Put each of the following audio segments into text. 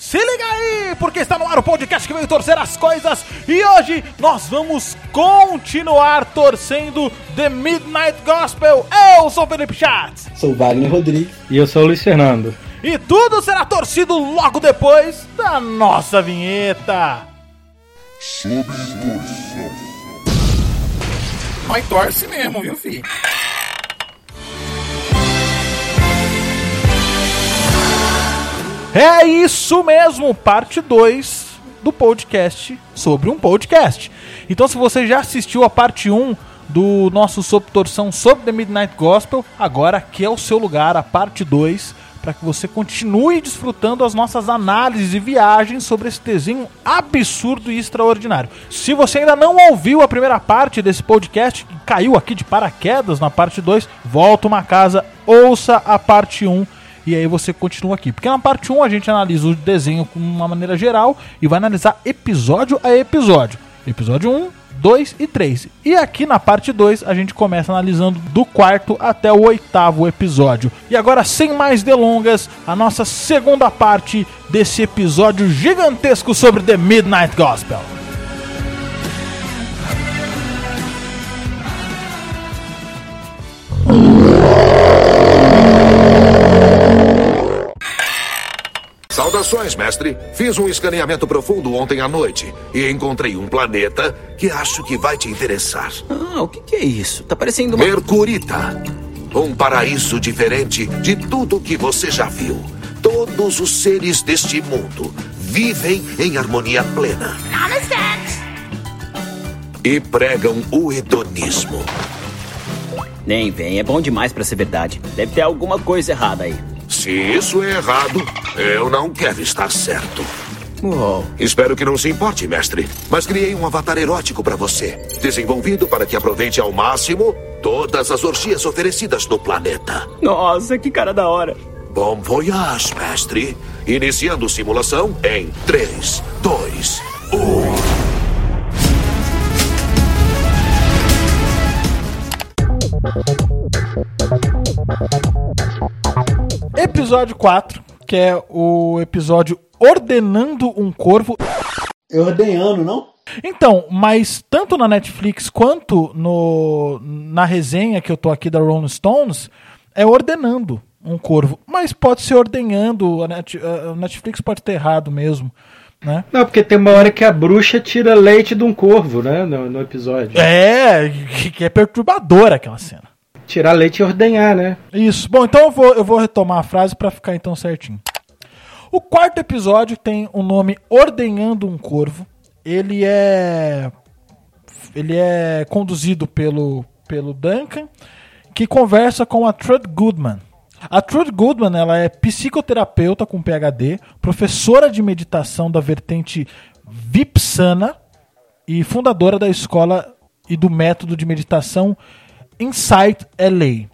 Se liga aí, porque está no ar o podcast que veio torcer as coisas e hoje nós vamos continuar torcendo The Midnight Gospel. Eu sou o Felipe Schatz. Sou Wagner Rodrigues. E eu sou o Luiz Fernando. E tudo será torcido logo depois da nossa vinheta. Sob torção. Mas torce mesmo, viu, filho? É isso mesmo, parte 2 do podcast sobre um podcast. Então, se você já assistiu a parte 1 um do nosso Sob Torção sobre The Midnight Gospel, agora aqui é o seu lugar, a parte 2, para que você continue desfrutando as nossas análises e viagens sobre esse desenho absurdo e extraordinário. Se você ainda não ouviu a primeira parte desse podcast, que caiu aqui de paraquedas na parte 2, volta uma casa, ouça a parte 1. Um, e aí você continua aqui. Porque na parte 1 a gente analisa o desenho com uma maneira geral e vai analisar episódio a episódio. Episódio 1, 2 e 3. E aqui na parte 2 a gente começa analisando do quarto até o oitavo episódio. E agora, sem mais delongas, a nossa segunda parte desse episódio gigantesco sobre The Midnight Gospel. Saudações, mestre. Fiz um escaneamento profundo ontem à noite e encontrei um planeta que acho que vai te interessar. Ah, o que, que é isso? Tá parecendo uma... Mercurita. Um paraíso diferente de tudo que você já viu. Todos os seres deste mundo vivem em harmonia plena. E pregam o hedonismo. Nem vem, é bom demais pra ser verdade. Deve ter alguma coisa errada aí. Se isso é errado, eu não quero estar certo. Espero que não se importe, mestre. Mas criei um avatar erótico para você. Desenvolvido para que aproveite ao máximo todas as orgias oferecidas no planeta. Nossa, que cara da hora. Bom voyage, mestre. Iniciando simulação em 3, 2, 1. Episódio 4, que é o episódio Ordenando um Corvo. Eu ordenhando, não? Então, mas tanto na Netflix quanto no, na resenha que eu tô aqui da Rolling Stones, é ordenando um corvo. Mas pode ser ordenhando, a, Net, a Netflix pode ter errado mesmo. Né? Não, porque tem uma hora que a bruxa tira leite de um corvo, né? No, no episódio. É, que é perturbadora aquela cena. Tirar leite e ordenhar, né? Isso. Bom, então eu vou, eu vou retomar a frase para ficar então certinho. O quarto episódio tem o nome Ordenhando um Corvo. Ele é ele é conduzido pelo pelo Duncan, que conversa com a Trud Goodman. A Trud Goodman ela é psicoterapeuta com PhD, professora de meditação da vertente Vipsana e fundadora da escola e do método de meditação Insight LA,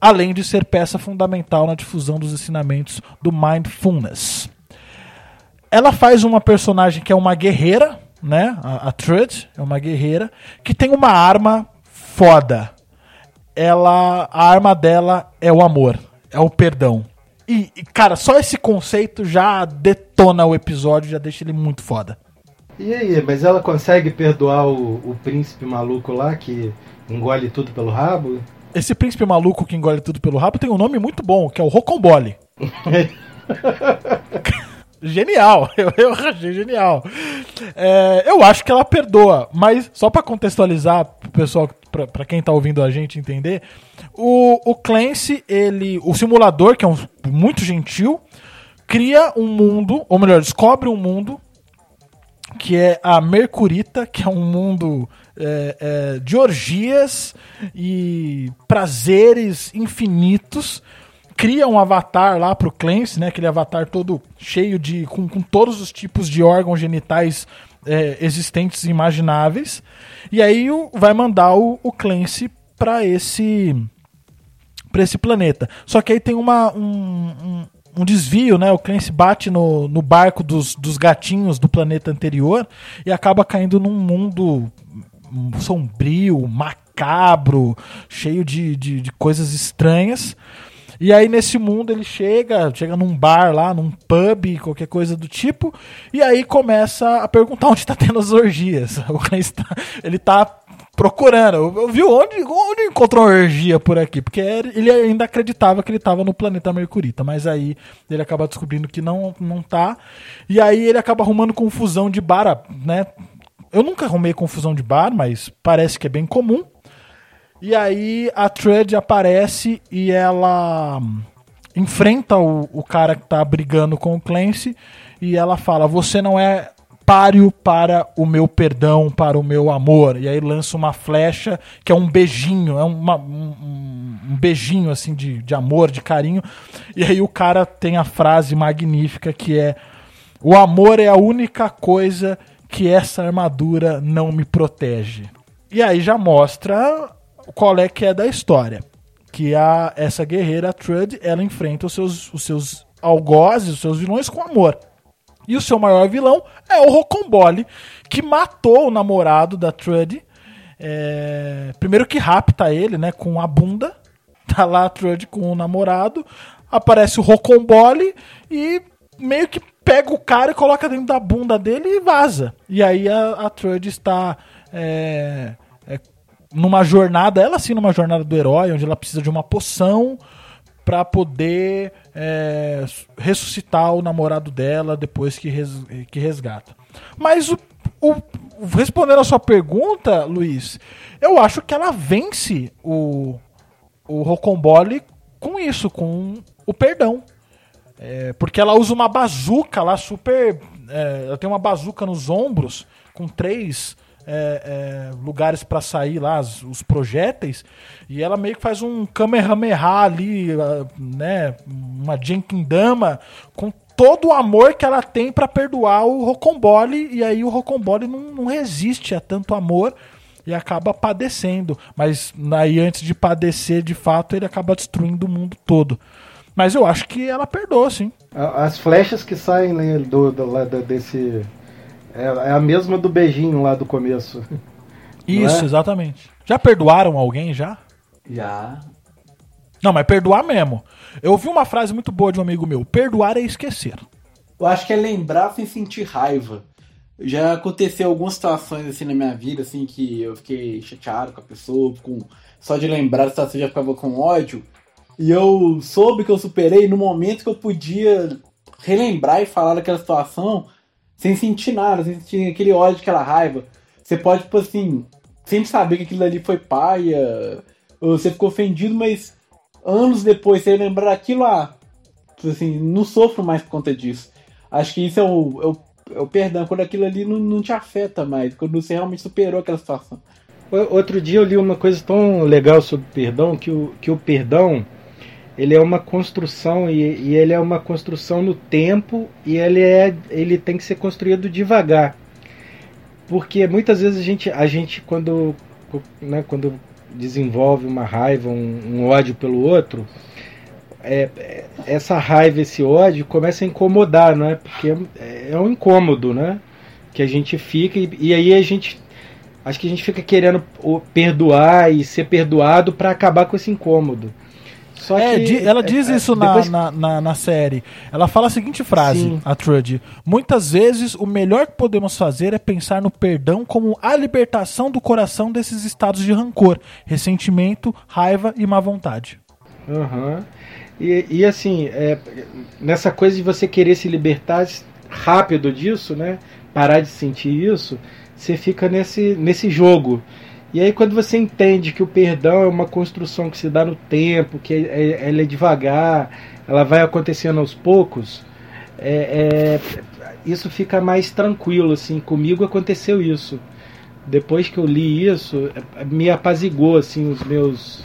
além de ser peça fundamental na difusão dos ensinamentos do Mindfulness. Ela faz uma personagem que é uma guerreira, né? A, a Trud é uma guerreira que tem uma arma foda. Ela, a arma dela é o amor, é o perdão. E, e, cara, só esse conceito já detona o episódio, já deixa ele muito foda. E aí, mas ela consegue perdoar o, o príncipe maluco lá que engole tudo pelo rabo? Esse príncipe maluco que engole tudo pelo rabo tem um nome muito bom, que é o Rocombole. genial, eu, eu achei genial. É, eu acho que ela perdoa, mas só para contextualizar pro pessoal, pra, pra quem tá ouvindo a gente entender, o, o Clancy, ele, o simulador, que é um, muito gentil, cria um mundo, ou melhor, descobre um mundo que é a Mercurita, que é um mundo é, é, de orgias e prazeres infinitos. Cria um avatar lá pro Clancy, né? Aquele avatar todo cheio de. com, com todos os tipos de órgãos genitais é, existentes e imagináveis. E aí o, vai mandar o, o Clancy para esse. para esse planeta. Só que aí tem uma, um, um um desvio, né? O Clancy bate no, no barco dos, dos gatinhos do planeta anterior e acaba caindo num mundo sombrio, macabro, cheio de, de, de coisas estranhas. E aí nesse mundo ele chega, chega num bar lá, num pub, qualquer coisa do tipo, e aí começa a perguntar onde tá tendo as orgias. O Clancy tá, ele tá procurando. Eu, eu vi onde, onde encontrou uma orgia por aqui, porque ele ainda acreditava que ele estava no planeta Mercurita, mas aí ele acaba descobrindo que não não tá. E aí ele acaba arrumando confusão de bar, né? Eu nunca arrumei confusão de bar, mas parece que é bem comum. E aí a Trud aparece e ela enfrenta o, o cara que tá brigando com o Clancy e ela fala: Você não é páreo para o meu perdão, para o meu amor. E aí lança uma flecha que é um beijinho, é uma, um, um, beijinho assim de, de amor, de carinho. E aí o cara tem a frase magnífica que é: O amor é a única coisa que essa armadura não me protege. E aí já mostra qual é que é da história. Que a, essa guerreira Trud, ela enfrenta os seus, os seus algozes, os seus vilões com amor. E o seu maior vilão é o Rocambole, que matou o namorado da Trud. É... Primeiro que rapta ele, né, com a bunda. Tá lá a Trud com o namorado. Aparece o Rocambole e meio que pega o cara e coloca dentro da bunda dele e vaza. E aí a, a está é, é, numa jornada, ela sim, numa jornada do herói, onde ela precisa de uma poção para poder é, ressuscitar o namorado dela depois que, res, que resgata. Mas o, o, respondendo a sua pergunta, Luiz, eu acho que ela vence o, o Rocambole com isso, com o perdão. É, porque ela usa uma bazuca lá super. É, ela tem uma bazuca nos ombros com três é, é, lugares para sair lá, os, os, projéteis, e ela meio que faz um Kamehameha ali, né? Uma Dama com todo o amor que ela tem para perdoar o Rocambole, e aí o Rocambole não, não resiste a tanto amor e acaba padecendo. Mas aí antes de padecer, de fato, ele acaba destruindo o mundo todo. Mas eu acho que ela perdoa, sim. As flechas que saem né, do, do, do, desse é, é a mesma do beijinho lá do começo. Isso, é? exatamente. Já perdoaram alguém já? Já. Não, mas perdoar mesmo. Eu ouvi uma frase muito boa de um amigo meu: perdoar é esquecer. Eu acho que é lembrar sem sentir raiva. Já aconteceu algumas situações assim na minha vida, assim, que eu fiquei chateado com a pessoa, com só de lembrar a situação já ficava com ódio. E eu soube que eu superei no momento que eu podia relembrar e falar daquela situação, sem sentir nada, sem sentir aquele ódio, aquela raiva. Você pode, tipo assim, sempre saber que aquilo ali foi paia, você ficou ofendido, mas anos depois você lembrar aquilo, ah, tipo assim, não sofro mais por conta disso. Acho que isso é o, é o, é o perdão, quando aquilo ali não, não te afeta mais, quando você realmente superou aquela situação. Outro dia eu li uma coisa tão legal sobre perdão, que o, que o perdão ele é uma construção e, e, ele é uma construção no tempo e ele é ele tem que ser construído devagar. Porque muitas vezes a gente a gente quando né, quando desenvolve uma raiva um, um ódio pelo outro é, é, essa raiva esse ódio começa a incomodar não é? Porque é, é um incômodo né? Que a gente fica e, e aí a gente acho que a gente fica querendo perdoar e ser perdoado para acabar com esse incômodo só é, que, ela diz é, isso depois... na, na, na, série. Ela fala a seguinte frase, Sim. a Trudy. Muitas vezes o melhor que podemos fazer é pensar no perdão como a libertação do coração desses estados de rancor, ressentimento, raiva e má vontade. Uhum. E, e assim, é, nessa coisa de você querer se libertar rápido disso, né? Parar de sentir isso, você fica nesse, nesse jogo e aí quando você entende que o perdão é uma construção que se dá no tempo, que é, é, ela é devagar, ela vai acontecendo aos poucos, é, é, isso fica mais tranquilo. Assim, comigo aconteceu isso. Depois que eu li isso, me apazigou assim os meus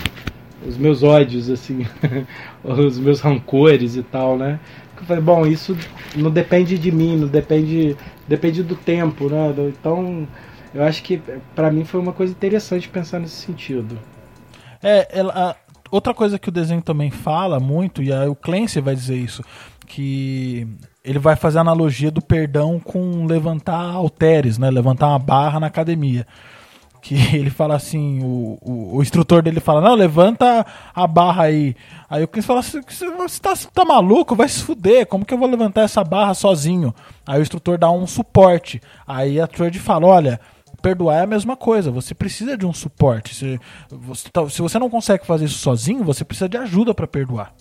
os meus ódios assim, os meus rancores e tal, né? Eu falei, bom, isso não depende de mim, não depende depende do tempo, né? Então eu acho que para mim foi uma coisa interessante pensar nesse sentido. É, ela, outra coisa que o desenho também fala muito, e aí o Clancy vai dizer isso, que ele vai fazer a analogia do perdão com levantar halteres, né? Levantar uma barra na academia. que ele fala assim, o, o, o instrutor dele fala, não, levanta a barra aí. Aí o Clancy fala assim, você tá, tá maluco? Vai se fuder, como que eu vou levantar essa barra sozinho? Aí o instrutor dá um suporte. Aí a Trude fala, olha, perdoar é a mesma coisa, você precisa de um suporte. Se você, tá, se você não consegue fazer isso sozinho, você precisa de ajuda para perdoar.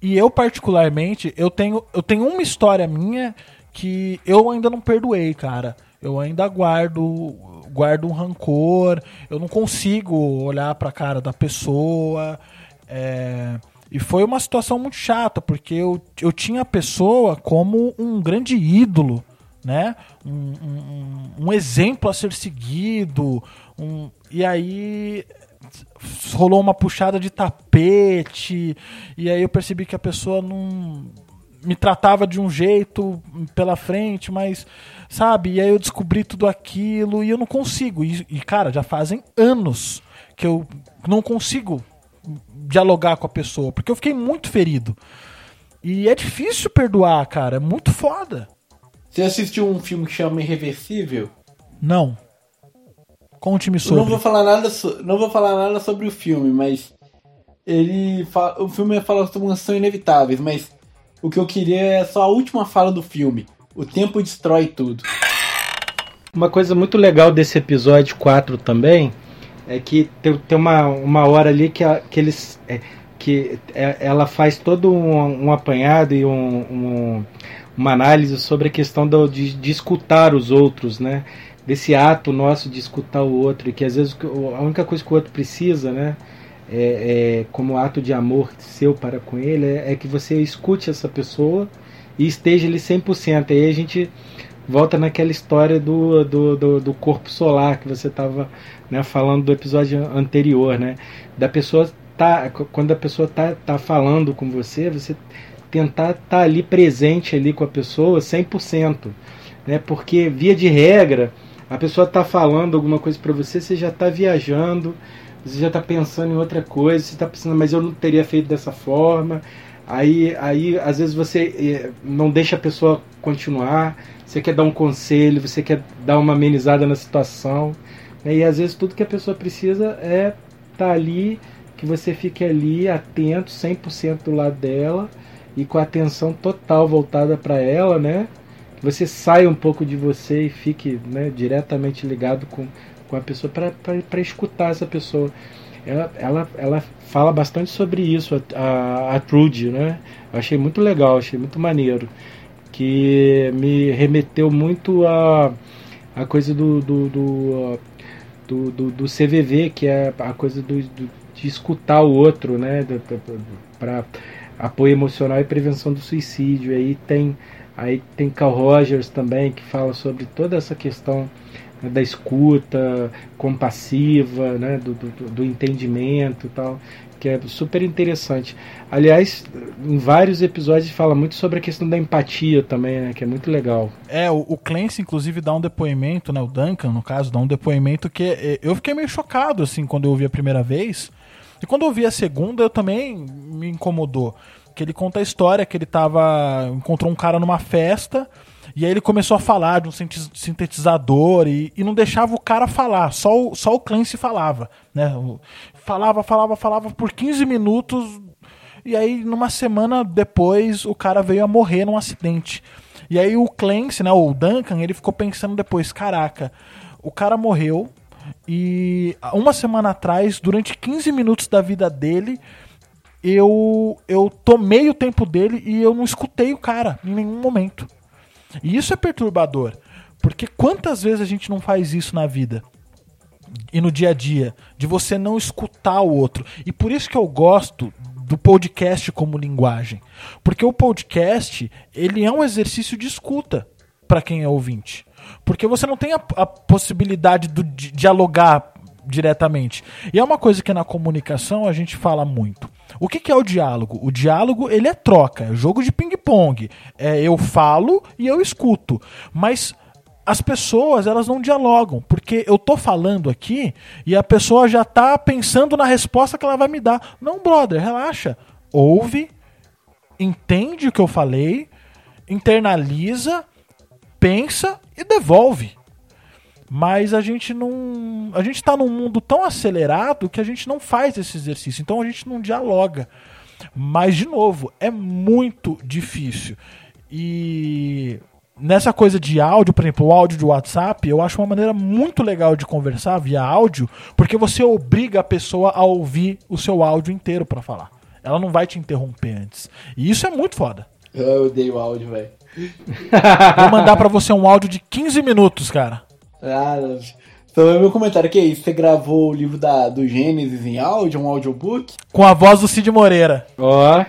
E eu, particularmente, eu tenho, eu tenho uma história minha que eu ainda não perdoei, cara. Eu ainda guardo, guardo um rancor, eu não consigo olhar pra cara da pessoa. É... E foi uma situação muito chata, porque eu, eu tinha a pessoa como um grande ídolo, né? Um, um, um exemplo a ser seguido. Um... E aí rolou uma puxada de tapete, e aí eu percebi que a pessoa não me tratava de um jeito pela frente, mas sabe? E aí eu descobri tudo aquilo e eu não consigo. E, e, cara, já fazem anos que eu não consigo dialogar com a pessoa, porque eu fiquei muito ferido. E é difícil perdoar, cara, é muito foda. Você assistiu um filme que chama Irreversível? Não. Conte-me sobre. não vou falar nada, so... não vou falar nada sobre o filme, mas ele fala... o filme fala sobre ação inevitáveis, mas o que eu queria é só a última fala do filme. O tempo destrói tudo. Uma coisa muito legal desse episódio 4 também é que tem, tem uma, uma hora ali que, a, que eles. É, que é, ela faz todo um, um apanhado e um, um, uma análise sobre a questão do, de, de escutar os outros, né? desse ato nosso de escutar o outro e que às vezes a única coisa que o outro precisa, né, é, é como ato de amor seu para com ele, é, é, que você escute essa pessoa e esteja ali 100%. Aí a gente volta naquela história do, do, do, do corpo solar que você estava né, falando do episódio anterior, né, da pessoa tá quando a pessoa tá, tá falando com você, você tentar estar tá ali presente ali com a pessoa 100%, né? Porque via de regra, a pessoa está falando alguma coisa para você, você já está viajando, você já está pensando em outra coisa, você está pensando, mas eu não teria feito dessa forma. Aí, aí às vezes você eh, não deixa a pessoa continuar, você quer dar um conselho, você quer dar uma amenizada na situação. Né? E às vezes tudo que a pessoa precisa é estar tá ali, que você fique ali atento, 100% do lado dela e com a atenção total voltada para ela, né? você saia um pouco de você e fique né, diretamente ligado com, com a pessoa para escutar essa pessoa. Ela, ela, ela fala bastante sobre isso, a, a, a Trude, né? Eu achei muito legal, achei muito maneiro. Que me remeteu muito a, a coisa do, do, do, do, do, do CVV, que é a coisa do, do de escutar o outro, né? Para apoio emocional e prevenção do suicídio. Aí tem Aí tem Carl Rogers também, que fala sobre toda essa questão né, da escuta compassiva, né, do, do, do entendimento e tal, que é super interessante. Aliás, em vários episódios fala muito sobre a questão da empatia também, né, que é muito legal. É, o, o Clancy, inclusive, dá um depoimento, né, o Duncan, no caso, dá um depoimento que é, eu fiquei meio chocado, assim, quando eu ouvi a primeira vez. E quando eu ouvi a segunda, eu também me incomodou que ele conta a história que ele tava. encontrou um cara numa festa. E aí ele começou a falar de um sintetizador e, e não deixava o cara falar, só o, só o Clancy falava. Né? Falava, falava, falava por 15 minutos. E aí, numa semana depois, o cara veio a morrer num acidente. E aí o Clancy, né, o Duncan, ele ficou pensando depois, caraca, o cara morreu e uma semana atrás, durante 15 minutos da vida dele, eu, eu tomei o tempo dele e eu não escutei o cara em nenhum momento. E isso é perturbador. Porque quantas vezes a gente não faz isso na vida? E no dia a dia, de você não escutar o outro. E por isso que eu gosto do podcast como linguagem. Porque o podcast, ele é um exercício de escuta para quem é ouvinte. Porque você não tem a, a possibilidade de dialogar diretamente. E é uma coisa que na comunicação a gente fala muito. O que, que, é o diálogo? O diálogo ele é troca, é jogo de ping-pong. É eu falo e eu escuto. Mas as pessoas elas não dialogam, porque eu tô falando aqui e a pessoa já tá pensando na resposta que ela vai me dar. Não, brother, relaxa. Ouve, entende o que eu falei, internaliza, pensa e devolve. Mas a gente não. A gente tá num mundo tão acelerado que a gente não faz esse exercício. Então a gente não dialoga. Mas, de novo, é muito difícil. E nessa coisa de áudio, por exemplo, o áudio de WhatsApp, eu acho uma maneira muito legal de conversar via áudio, porque você obriga a pessoa a ouvir o seu áudio inteiro para falar. Ela não vai te interromper antes. E isso é muito foda. Eu odeio áudio, velho. Vou mandar para você um áudio de 15 minutos, cara. Ah, então, meu comentário que é isso. Você gravou o livro da, do Gênesis em áudio, um audiobook? Com a voz do Cid Moreira. Ó.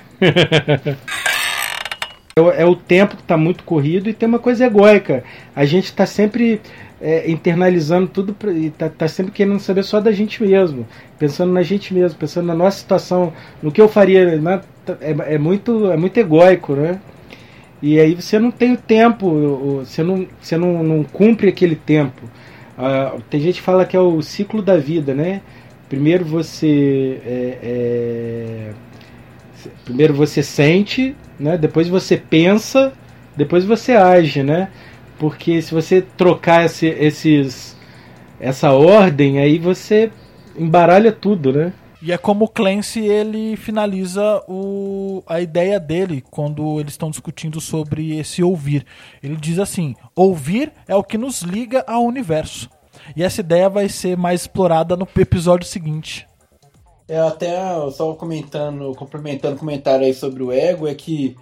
é, é o tempo que está muito corrido e tem uma coisa egóica. A gente está sempre é, internalizando tudo pra, e tá, tá, sempre querendo saber só da gente mesmo, pensando na gente mesmo, pensando na nossa situação, no que eu faria, né? é, é, muito é muito egóico, né? E aí você não tem o tempo, você não, você não, não cumpre aquele tempo. Uh, tem gente que fala que é o ciclo da vida, né? Primeiro você é, é, primeiro você sente, né? Depois você pensa, depois você age, né? Porque se você trocar esse, esses essa ordem, aí você embaralha tudo, né? E é como o Clancy ele finaliza o, a ideia dele quando eles estão discutindo sobre esse ouvir. Ele diz assim: ouvir é o que nos liga ao universo. E essa ideia vai ser mais explorada no episódio seguinte. É, até só comentando, complementando o comentário aí sobre o ego, é que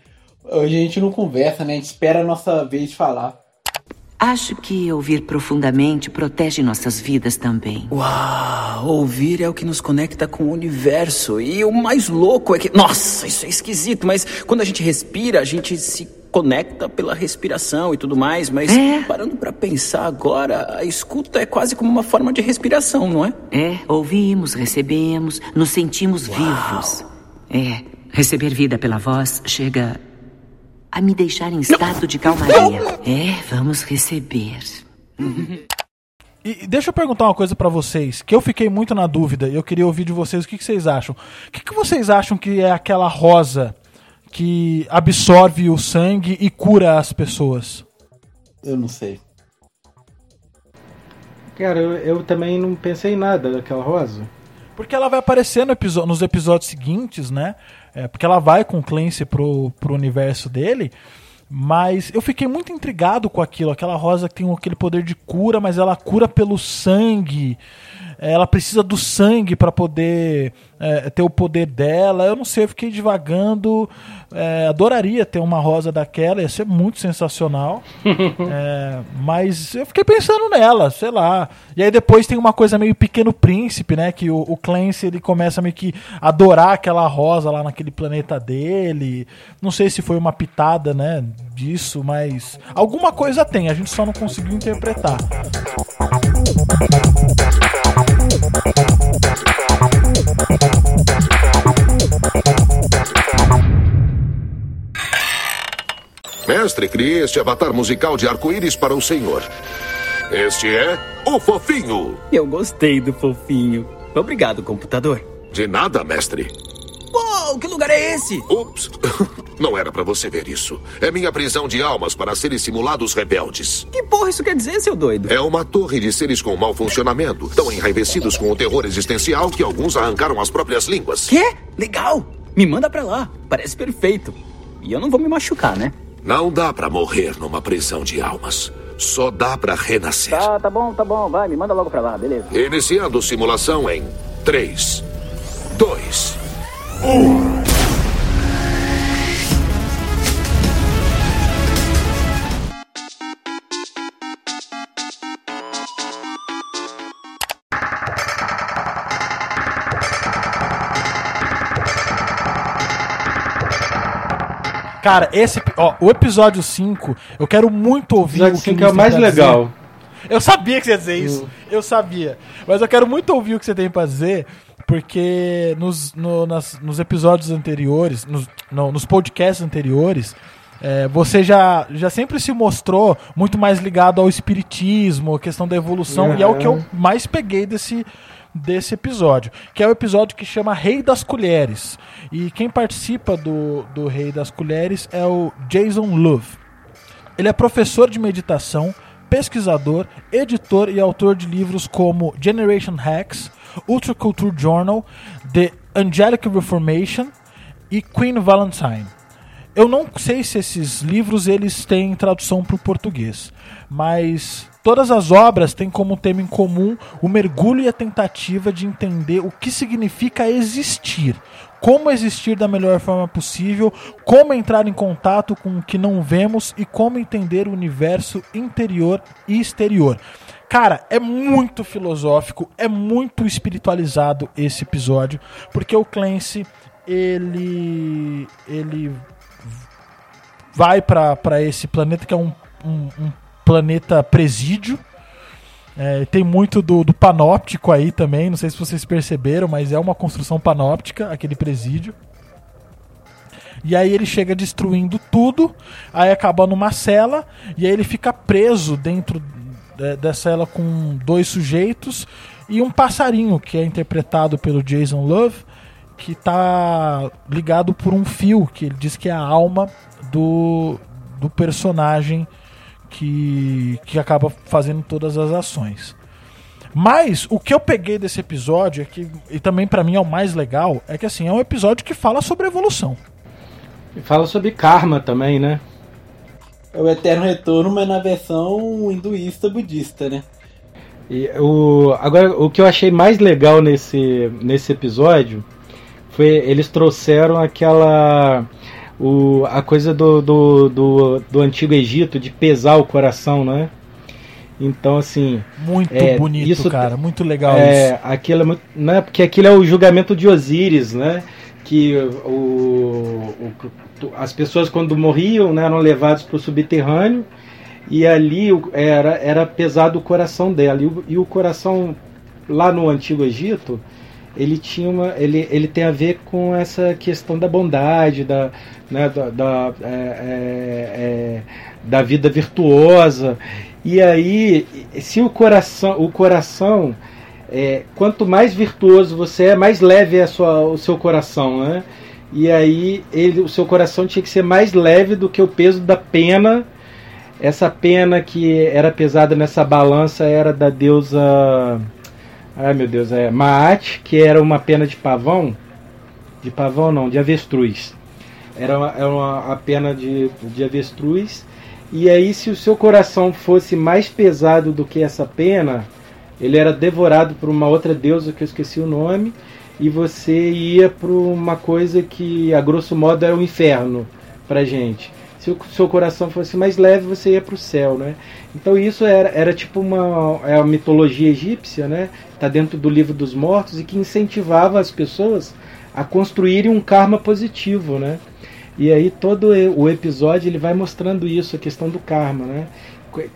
a gente não conversa, né? A gente espera a nossa vez de falar. Acho que ouvir profundamente protege nossas vidas também. Uau! Ouvir é o que nos conecta com o universo. E o mais louco é que. Nossa, isso é esquisito, mas quando a gente respira, a gente se conecta pela respiração e tudo mais, mas é. parando para pensar agora, a escuta é quase como uma forma de respiração, não é? É, ouvimos, recebemos, nos sentimos Uau. vivos. É, receber vida pela voz chega a me deixar em estado de calmaria. É, vamos receber. E deixa eu perguntar uma coisa para vocês, que eu fiquei muito na dúvida e eu queria ouvir de vocês o que, que vocês acham. O que, que vocês acham que é aquela rosa que absorve o sangue e cura as pessoas? Eu não sei. Cara, eu, eu também não pensei em nada daquela rosa. Porque ela vai aparecer no nos episódios seguintes, né? É, porque ela vai com o Clancy pro, pro universo dele. Mas eu fiquei muito intrigado com aquilo. Aquela rosa que tem aquele poder de cura, mas ela cura pelo sangue. Ela precisa do sangue para poder é, ter o poder dela. Eu não sei, eu fiquei divagando. É, adoraria ter uma rosa daquela, ia ser muito sensacional. é, mas eu fiquei pensando nela, sei lá. E aí depois tem uma coisa meio Pequeno Príncipe, né? Que o, o Clancy ele começa meio que adorar aquela rosa lá naquele planeta dele. Não sei se foi uma pitada, né? Disso, mas alguma coisa tem, a gente só não conseguiu interpretar. Mestre, crie este avatar musical de arco-íris para o senhor. Este é o Fofinho. Eu gostei do Fofinho. Obrigado, computador. De nada, mestre. Uou, que lugar é esse? Ups, não era para você ver isso. É minha prisão de almas para serem simulados rebeldes. Que porra isso quer dizer, seu doido? É uma torre de seres com mau funcionamento, tão enraivecidos com o terror existencial que alguns arrancaram as próprias línguas. Quê? Legal! Me manda pra lá. Parece perfeito. E eu não vou me machucar, né? Não dá para morrer numa prisão de almas. Só dá para renascer. Tá, tá bom, tá bom. Vai, me manda logo pra lá, beleza. Iniciando simulação em 3, 2, 1. Cara, esse. Ó, o episódio 5, eu quero muito ouvir o, o que 5 é o mais legal. Eu sabia que você ia dizer isso. Eu sabia. Mas eu quero muito ouvir o que você tem pra dizer, porque nos, no, nas, nos episódios anteriores, nos, não, nos podcasts anteriores, é, você já, já sempre se mostrou muito mais ligado ao espiritismo, a questão da evolução, uhum. e é o que eu mais peguei desse, desse episódio, que é o episódio que chama Rei das Colheres. E quem participa do, do Rei das Colheres é o Jason Love. Ele é professor de meditação, pesquisador, editor e autor de livros como Generation Hacks, Ultra Culture Journal, The Angelic Reformation e Queen Valentine. Eu não sei se esses livros eles têm tradução para o português, mas todas as obras têm como tema em comum o mergulho e a tentativa de entender o que significa existir, como existir da melhor forma possível, como entrar em contato com o que não vemos e como entender o universo interior e exterior. Cara, é muito filosófico, é muito espiritualizado esse episódio, porque o Clancy ele ele vai para esse planeta que é um, um, um planeta presídio. É, tem muito do, do, panóptico aí também, não sei se vocês perceberam, mas é uma construção panóptica, aquele presídio. E aí ele chega destruindo tudo, aí acaba numa cela, e aí ele fica preso dentro dessa cela com dois sujeitos e um passarinho, que é interpretado pelo Jason Love, que tá ligado por um fio, que ele diz que é a alma do, do personagem que, que acaba fazendo todas as ações. Mas o que eu peguei desse episódio é que, e também para mim é o mais legal, é que assim, é um episódio que fala sobre evolução. E fala sobre karma também, né? É o eterno retorno, mas na versão hinduísta budista, né? E o, agora, o que eu achei mais legal nesse, nesse episódio foi eles trouxeram aquela o, a coisa do, do, do, do, antigo Egito de pesar o coração, né? Então, assim. Muito é, bonito, isso, cara. Muito legal é, isso. Aquilo é muito, né, porque aquilo é o julgamento de Osíris, né? Que o, o as pessoas, quando morriam, né, eram levadas para o subterrâneo e ali era, era pesado o coração dela. E o, e o coração, lá no Antigo Egito, ele tinha uma ele, ele tem a ver com essa questão da bondade da né, da, da, é, é, é, da vida virtuosa. E aí se o coração o coração é, quanto mais virtuoso você é mais leve é sua, o seu coração né? E aí ele o seu coração tinha que ser mais leve do que o peso da pena. Essa pena que era pesada nessa balança era da deusa Ai meu Deus, é Maat, que era uma pena de pavão. De pavão não, de avestruz. Era uma, era uma a pena de, de avestruz. E aí, se o seu coração fosse mais pesado do que essa pena, ele era devorado por uma outra deusa que eu esqueci o nome. E você ia para uma coisa que, a grosso modo, era o um inferno pra gente se o seu coração fosse mais leve, você ia para o céu, né? Então isso era, era tipo uma, é uma mitologia egípcia, né? Está dentro do livro dos mortos e que incentivava as pessoas a construírem um karma positivo, né? E aí todo o episódio ele vai mostrando isso, a questão do karma, né?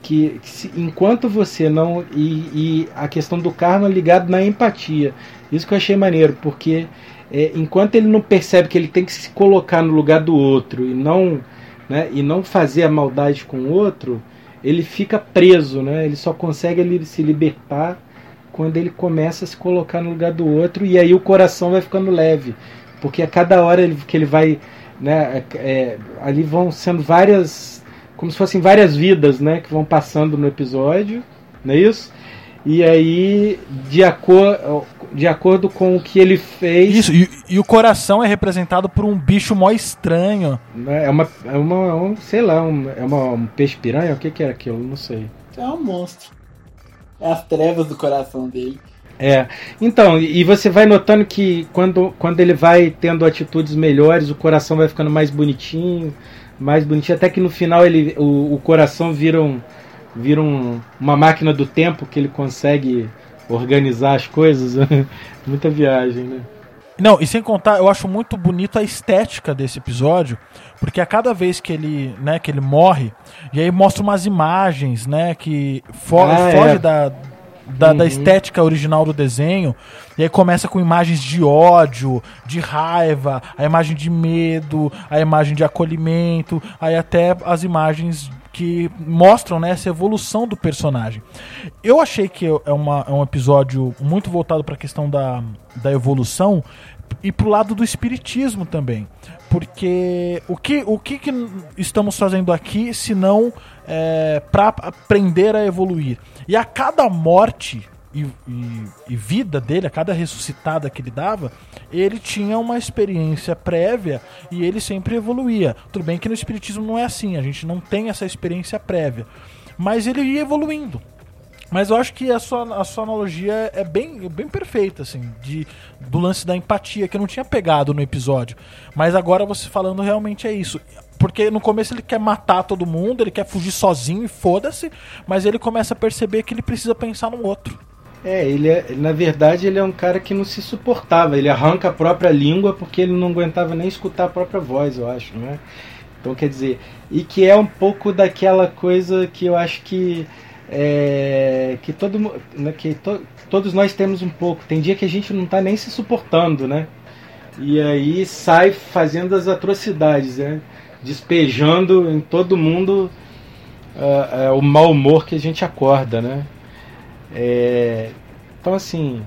Que, que se, enquanto você não e, e, a questão do karma ligado na empatia, isso que eu achei maneiro, porque é, enquanto ele não percebe que ele tem que se colocar no lugar do outro e não né, e não fazer a maldade com o outro, ele fica preso, né? Ele só consegue se libertar quando ele começa a se colocar no lugar do outro e aí o coração vai ficando leve, porque a cada hora que ele vai, né, é, ali vão sendo várias, como se fossem várias vidas, né, que vão passando no episódio, não é isso? E aí, de, acor de acordo com o que ele fez. Isso, e, e, o coração é representado por um bicho mó estranho. É uma. É uma um, sei lá, um, é uma, um peixe piranha? O que, que é aquilo? Não sei. É um monstro. É as trevas do coração dele. É. Então, e você vai notando que quando, quando ele vai tendo atitudes melhores, o coração vai ficando mais bonitinho, mais bonitinho, até que no final ele o, o coração vira um vira um, uma máquina do tempo que ele consegue organizar as coisas. Muita viagem, né? Não, e sem contar, eu acho muito bonito a estética desse episódio, porque a cada vez que ele, né, que ele morre, e aí mostra umas imagens, né, que fo ah, foge é. da, da, uhum. da, estética original do desenho. E aí começa com imagens de ódio, de raiva, a imagem de medo, a imagem de acolhimento, aí até as imagens que mostram né, essa evolução do personagem. Eu achei que é, uma, é um episódio muito voltado para a questão da, da evolução e pro lado do espiritismo também. Porque o que, o que, que estamos fazendo aqui se não é, para aprender a evoluir? E a cada morte e, e, e, vida dele, a cada ressuscitada que ele dava, ele tinha uma experiência prévia e ele sempre evoluía. Tudo bem que no Espiritismo não é assim, a gente não tem essa experiência prévia. Mas ele ia evoluindo. Mas eu acho que a sua, a sua analogia é bem, bem perfeita, assim, de, do lance da empatia, que eu não tinha pegado no episódio. Mas agora você falando realmente é isso. Porque no começo ele quer matar todo mundo, ele quer fugir sozinho e foda-se, mas ele começa a perceber que ele precisa pensar no outro. É, ele é, na verdade ele é um cara que não se suportava, ele arranca a própria língua porque ele não aguentava nem escutar a própria voz, eu acho, né? Então quer dizer, e que é um pouco daquela coisa que eu acho que é, que todo né, que to, todos nós temos um pouco. Tem dia que a gente não está nem se suportando, né? E aí sai fazendo as atrocidades, né? Despejando em todo mundo uh, uh, o mau humor que a gente acorda, né? É, então assim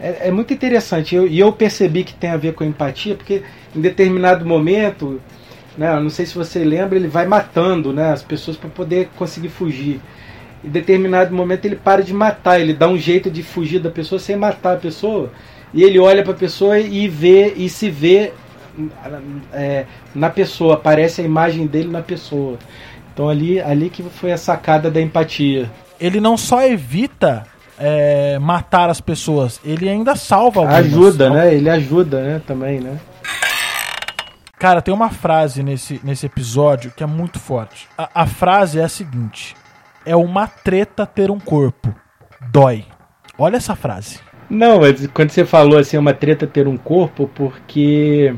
é, é muito interessante. E eu percebi que tem a ver com empatia, porque em determinado momento, né? Não sei se você lembra, ele vai matando, né? As pessoas para poder conseguir fugir em determinado momento ele para de matar, ele dá um jeito de fugir da pessoa sem matar a pessoa, e ele olha para a pessoa e vê e se vê é, na pessoa, aparece a imagem dele na pessoa. Então ali, ali que foi a sacada da empatia. Ele não só evita é, matar as pessoas, ele ainda salva algumas. Ajuda, né? Ele ajuda, né? Também, né? Cara, tem uma frase nesse, nesse episódio que é muito forte. A, a frase é a seguinte: é uma treta ter um corpo. Dói. Olha essa frase. Não, quando você falou assim, é uma treta ter um corpo, porque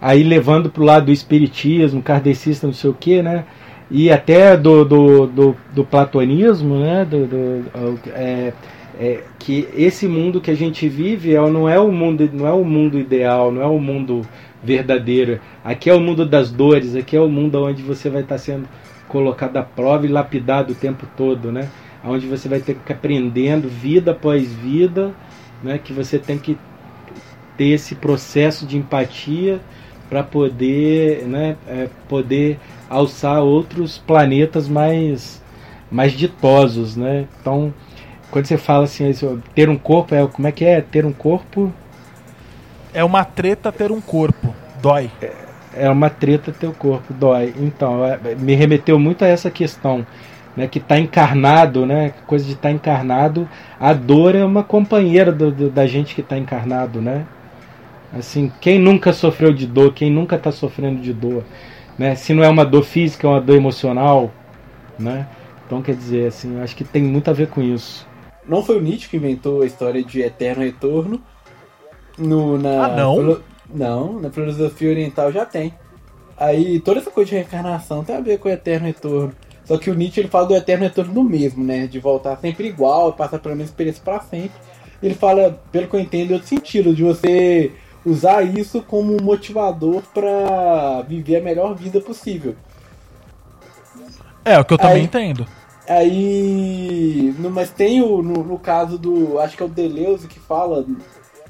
aí levando pro lado do espiritismo, kardecista, não sei o que, né? E até do, do, do, do platonismo, né? Do, do é, é, que esse mundo que a gente vive é, não é o mundo não é o mundo ideal, não é o mundo verdadeiro. Aqui é o mundo das dores, aqui é o mundo onde você vai estar sendo colocado à prova e lapidado o tempo todo, né? Onde você vai ter que aprendendo vida após vida, né? Que você tem que ter esse processo de empatia para poder, né? É, poder alçar outros planetas mais mais ditosos, né? Então, quando você fala assim, ter um corpo é como é que é ter um corpo? É uma treta ter um corpo, dói. É, é uma treta teu corpo, dói. Então, é, me remeteu muito a essa questão, né, que está encarnado, né, coisa de estar tá encarnado. A dor é uma companheira do, do, da gente que está encarnado, né? Assim, quem nunca sofreu de dor, quem nunca está sofrendo de dor, né? Se não é uma dor física, é uma dor emocional, né? Então, quer dizer, assim, acho que tem muito a ver com isso. Não foi o Nietzsche que inventou a história de eterno retorno no, na, ah, não? Não, na filosofia oriental já tem. Aí toda essa coisa de reencarnação tem a ver com o eterno retorno. Só que o Nietzsche ele fala do eterno retorno do mesmo, né? De voltar sempre igual, passar pela mesma experiência para sempre. Ele fala, pelo que eu entendo, outro sentido, de você usar isso como motivador para viver a melhor vida possível. É, o que eu também aí, entendo. Aí. No, mas tem o. No, no, caso do. Acho que é o Deleuze que fala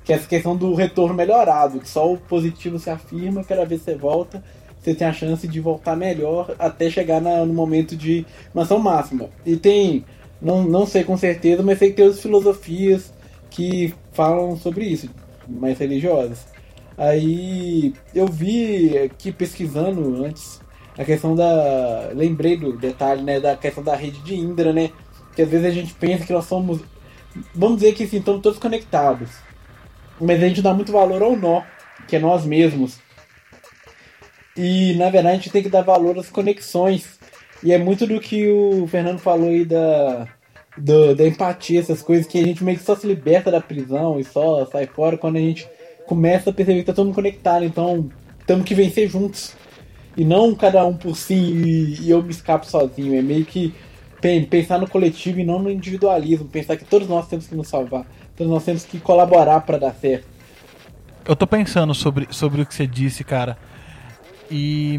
que é essa questão do retorno melhorado, que só o positivo se afirma, cada vez que você volta, você tem a chance de voltar melhor até chegar na, no momento de mansão máxima. E tem, não, não sei com certeza, mas sei que tem outras filosofias que falam sobre isso, mais religiosas. Aí eu vi aqui pesquisando antes a questão da. Lembrei do detalhe, né? Da questão da rede de Indra, né? Que às vezes a gente pensa que nós somos. Vamos dizer que sim, estamos todos conectados mas a gente dá muito valor ao nó, que é nós mesmos. E na verdade a gente tem que dar valor às conexões. E é muito do que o Fernando falou aí da, do, da empatia, essas coisas que a gente meio que só se liberta da prisão e só sai fora quando a gente começa a perceber que tá todo mundo conectado. Então temos que vencer juntos. E não cada um por si e, e eu me escapo sozinho. É meio que pensar no coletivo e não no individualismo. Pensar que todos nós temos que nos salvar. Então nós temos que colaborar para dar certo. Eu tô pensando sobre, sobre o que você disse, cara. E,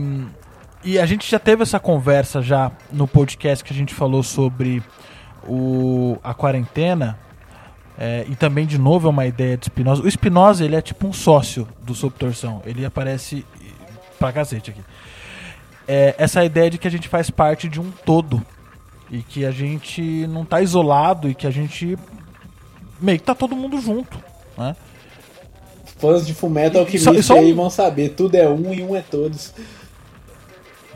e a gente já teve essa conversa já no podcast que a gente falou sobre o, a quarentena. É, e também, de novo, é uma ideia de Spinoza. O Spinoza, ele é tipo um sócio do Sob Torção. Ele aparece pra cacete aqui. É, essa ideia de que a gente faz parte de um todo. E que a gente não tá isolado e que a gente meio que tá todo mundo junto, né? Fãs de Fullmetal E só- e Alchemist só um- aí vão saber, tudo é um e um é todos.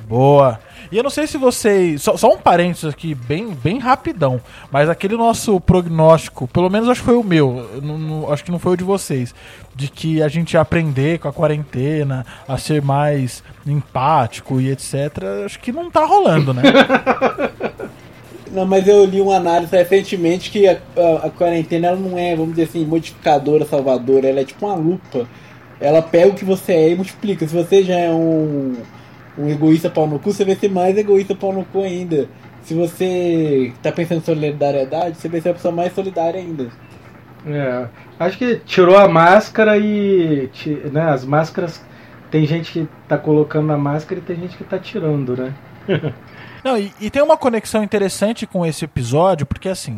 Boa. E eu não sei se vocês. Só, só um parênteses aqui, bem, bem rapidão. Mas aquele nosso prognóstico, pelo menos acho que foi o meu, eu não- não- acho que não foi o de vocês, de que a gente ia aprender com a quarentena, a ser mais empático e etc. Acho que não tá rolando, né? Não, mas eu li uma análise recentemente que a, a- a quarentena ela não é, vamos dizer assim, modificadora, salvadora, ela é tipo uma lupa. Ela pega o que você é e multiplica. Se você já é um, um egoísta pau no cu, você vai ser mais egoísta pau no cu ainda. Se você tá pensando em solidariedade, você vai ser a pessoa mais solidária ainda. É, acho que tirou a máscara e. Né, as máscaras. Tem gente que tá colocando a máscara e tem gente que tá tirando, né? Não, e, e tem uma conexão interessante com esse episódio, porque assim,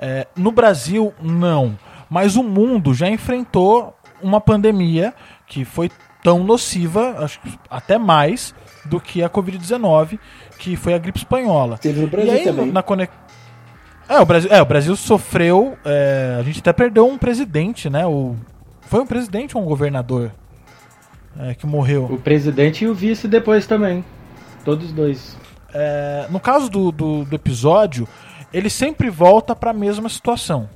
é, no Brasil, não. Mas o mundo já enfrentou uma pandemia que foi tão nociva, acho que até mais, do que a Covid-19, que foi a gripe espanhola. Teve no Brasil e aí, também. na conex... é, o Brasil, é, o Brasil sofreu. é, a gente até perdeu um presidente, né? O... Foi um presidente ou um governador é, que morreu? O presidente e o vice depois também. Todos dois. É, no caso do, do, do episódio, ele sempre volta para a mesma situação.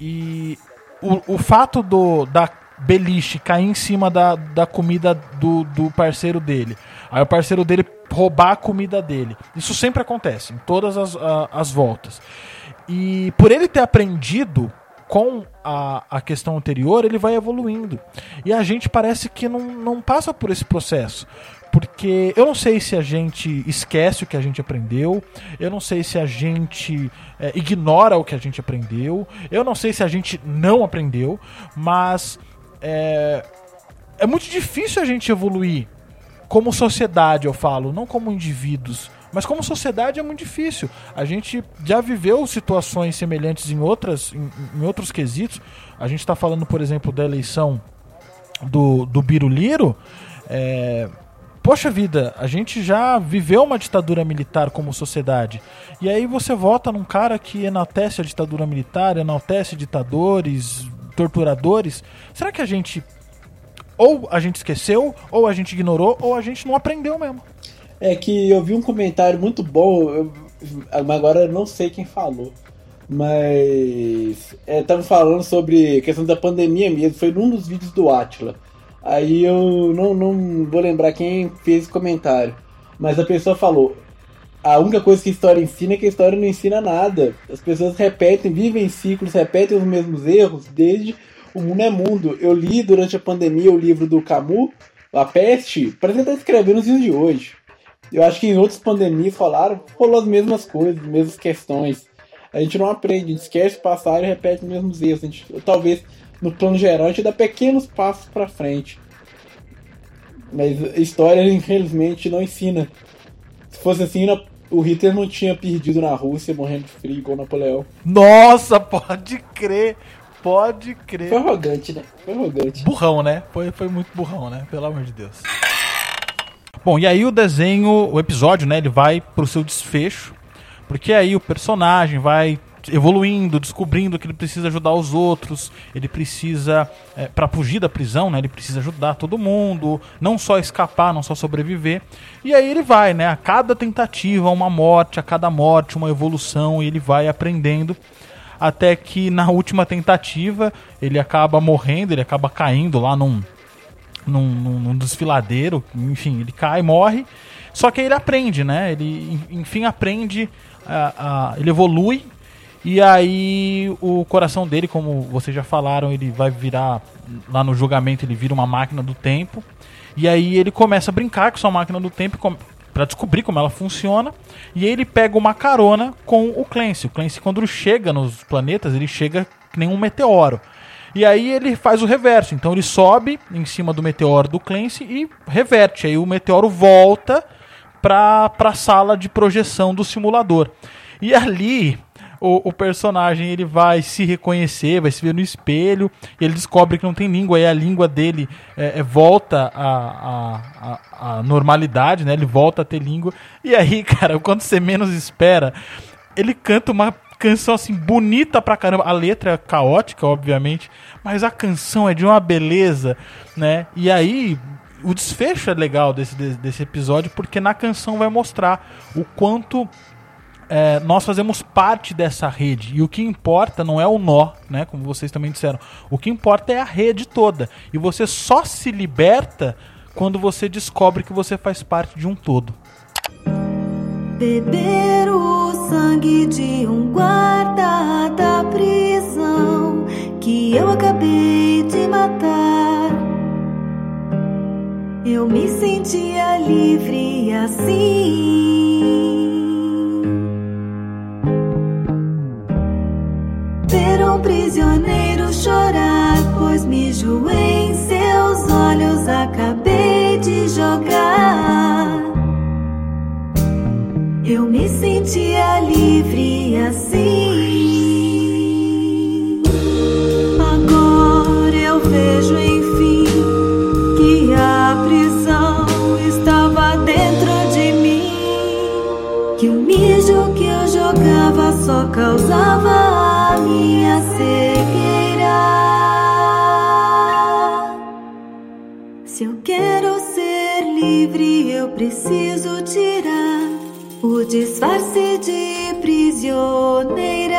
E o, o fato do, da beliche cair em cima da, da comida do, do parceiro dele, aí o parceiro dele roubar a comida dele, isso sempre acontece, em todas as, a- as voltas. E por ele ter aprendido com a, a questão anterior, ele vai evoluindo. E a gente parece que não, não passa por esse processo. Porque eu não sei se a gente esquece o que a gente aprendeu, eu não sei se a gente é, ignora o que a gente aprendeu, eu não sei se a gente não aprendeu, mas é, é muito difícil a gente evoluir como sociedade, eu falo, não como indivíduos. Mas como sociedade é muito difícil. A gente já viveu situações semelhantes em outras, em, em outros quesitos. A gente está falando, por exemplo, da eleição do, do Biruliro. É, poxa vida, a gente já viveu uma ditadura militar como sociedade. E aí você vota num cara que enaltece a ditadura militar, enaltece ditadores, torturadores. Será que a gente ou a gente esqueceu, ou a gente ignorou, ou a gente não aprendeu mesmo? É que eu vi um comentário muito bom, eu, agora eu não sei quem falou. Mas estavam falando sobre a questão da pandemia mesmo, foi num dos vídeos do Atila. Aí eu não, não vou lembrar quem fez esse comentário. Mas a pessoa falou: a única coisa que a história ensina é que a história não ensina nada. As pessoas repetem, vivem em ciclos, repetem os mesmos erros desde o mundo é mundo. Eu li durante a pandemia o livro do Camus, A Peste, para tentar escrever nos dias de hoje. Eu acho que em outras pandemias rolaram, rolou as mesmas coisas, as mesmas questões. A gente não aprende, a gente esquece o passado e repete os mesmos erros. A gente, talvez, no plano geral, a gente dá pequenos passos para frente. Mas a história, infelizmente, não ensina. Se fosse assim, o Hitler não tinha perdido na Rússia, morrendo de frio igual Napoleão. Nossa, pode crer, pode crer. Foi arrogante, né? Foi arrogante. Burrão, né? Foi, foi muito burrão, né? Pelo amor de Deus. Bom, e aí o desenho, o episódio, né? Ele vai pro seu desfecho. Porque aí o personagem vai evoluindo, descobrindo que ele precisa ajudar os outros, ele precisa, é, para fugir da prisão, né? Ele precisa ajudar todo mundo, não só escapar, não só sobreviver. E aí ele vai, né? A cada tentativa, uma morte, a cada morte, uma evolução, e ele vai aprendendo até que na última tentativa ele acaba morrendo, ele acaba caindo lá num, num, num, desfiladeiro, enfim, ele cai, morre. Só que ele aprende, né? Ele, en- enfim, aprende, a, a- ele evolui. E aí o coração dele, como vocês já falaram, ele vai virar, lá no julgamento, ele vira uma máquina do tempo. E aí ele começa a brincar com sua máquina do tempo pra descobrir como ela funciona. E ele pega uma carona com o Clancy. O Clancy, quando chega nos planetas, ele chega que nem um meteoro. E aí ele faz o reverso. Então ele sobe em cima do meteoro do Clancy e reverte. Aí o meteoro volta pra, pra sala de projeção do simulador. E ali o, o personagem ele vai se reconhecer, vai se ver no espelho, e ele descobre que não tem língua, e a língua dele é, é, volta à, normalidade, né? Ele volta a ter língua. E aí, cara, quando você menos espera, ele canta uma canção assim bonita pra caramba. A letra é caótica, obviamente, mas a canção é de uma beleza, né? E aí o desfecho é legal desse, desse episódio porque na canção vai mostrar o quanto é, nós fazemos parte dessa rede e o que importa não é o nó, né? Como vocês também disseram. O que importa é a rede toda e você só se liberta quando você descobre que você faz parte de um todo. Beber o sangue de um guarda da prisão que eu acabei de matar. Eu me sentia livre assim. Ver um prisioneiro chorar, pois mijo em seus olhos, acabei de jogar. Eu me sentia livre assim. Agora eu vejo enfim que a prisão estava dentro de mim. Que o mijo que eu jogava só causava eu preciso tirar o disfarce de prisioneira.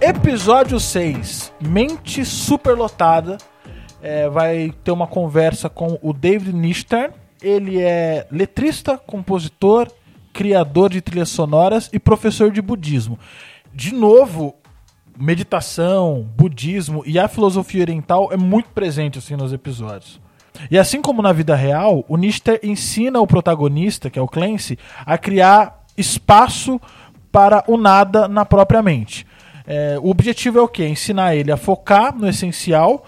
Episódio 6, Mente Superlotada. É, vai ter uma conversa com o David Nishtern. Ele é letrista, compositor, criador de trilhas sonoras e professor de budismo. De novo, meditação, budismo e a filosofia oriental é muito presente assim nos episódios. E assim como na vida real, o Nichter ensina o protagonista, que é o Clancy, a criar espaço para o nada na própria mente. É, o objetivo é o quê? Ensinar ele a focar no essencial,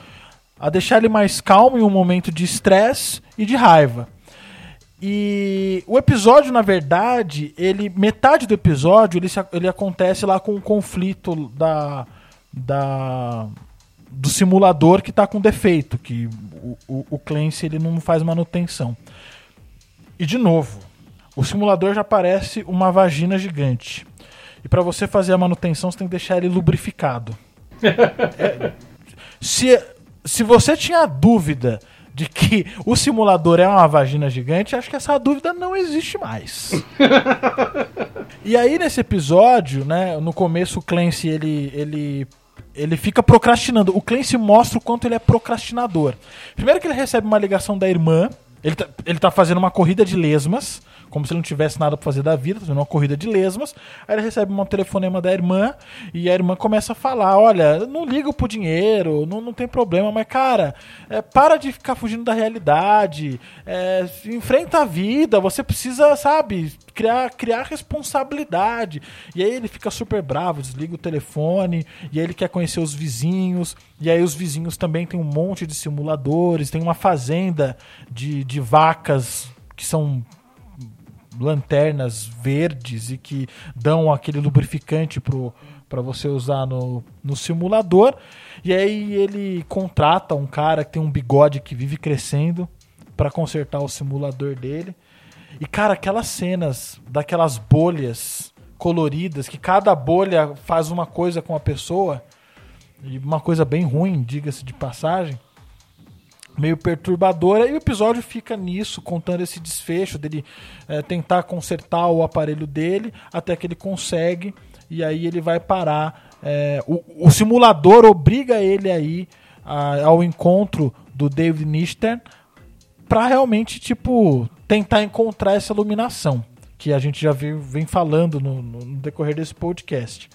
a deixar ele mais calmo em um momento de estresse e de raiva. E o episódio, na verdade, ele metade do episódio ele, se, ele acontece lá com o conflito da, da do simulador que está com defeito, que o, o, o Clancy ele não faz manutenção. E de novo, o simulador já parece uma vagina gigante. E para você fazer a manutenção, você tem que deixar ele lubrificado. É, se, se você tinha dúvida de que o simulador é uma vagina gigante, acho que essa dúvida não existe mais. e aí nesse episódio, né, no começo o Clancy ele ele ele fica procrastinando. O Clancy mostra o quanto ele é procrastinador. Primeiro que ele recebe uma ligação da irmã, ele tá, ele tá fazendo uma corrida de lesmas, como se ele não tivesse nada pra fazer da vida, tá fazendo uma corrida de lesmas. Aí ele recebe um telefonema da irmã e a irmã começa a falar: Olha, não liga pro dinheiro, não, não tem problema, mas cara, é, para de ficar fugindo da realidade, é, enfrenta a vida, você precisa, sabe, criar, criar responsabilidade. E aí ele fica super bravo, desliga o telefone, e aí ele quer conhecer os vizinhos, e aí os vizinhos também tem um monte de simuladores, tem uma fazenda de, de vacas que são lanternas verdes e que dão aquele lubrificante pro para você usar no, no simulador. E aí ele contrata um cara que tem um bigode que vive crescendo para consertar o simulador dele. E cara, aquelas cenas daquelas bolhas coloridas que cada bolha faz uma coisa com a pessoa e uma coisa bem ruim, diga-se de passagem meio perturbadora e o episódio fica nisso, contando esse desfecho dele é, tentar consertar o aparelho dele até que ele consegue e aí ele vai parar. É, o, o, simulador obriga ele aí a, ao encontro do David Nishtern para realmente tipo tentar encontrar essa iluminação que a gente já vem, vem falando no, no decorrer desse podcast.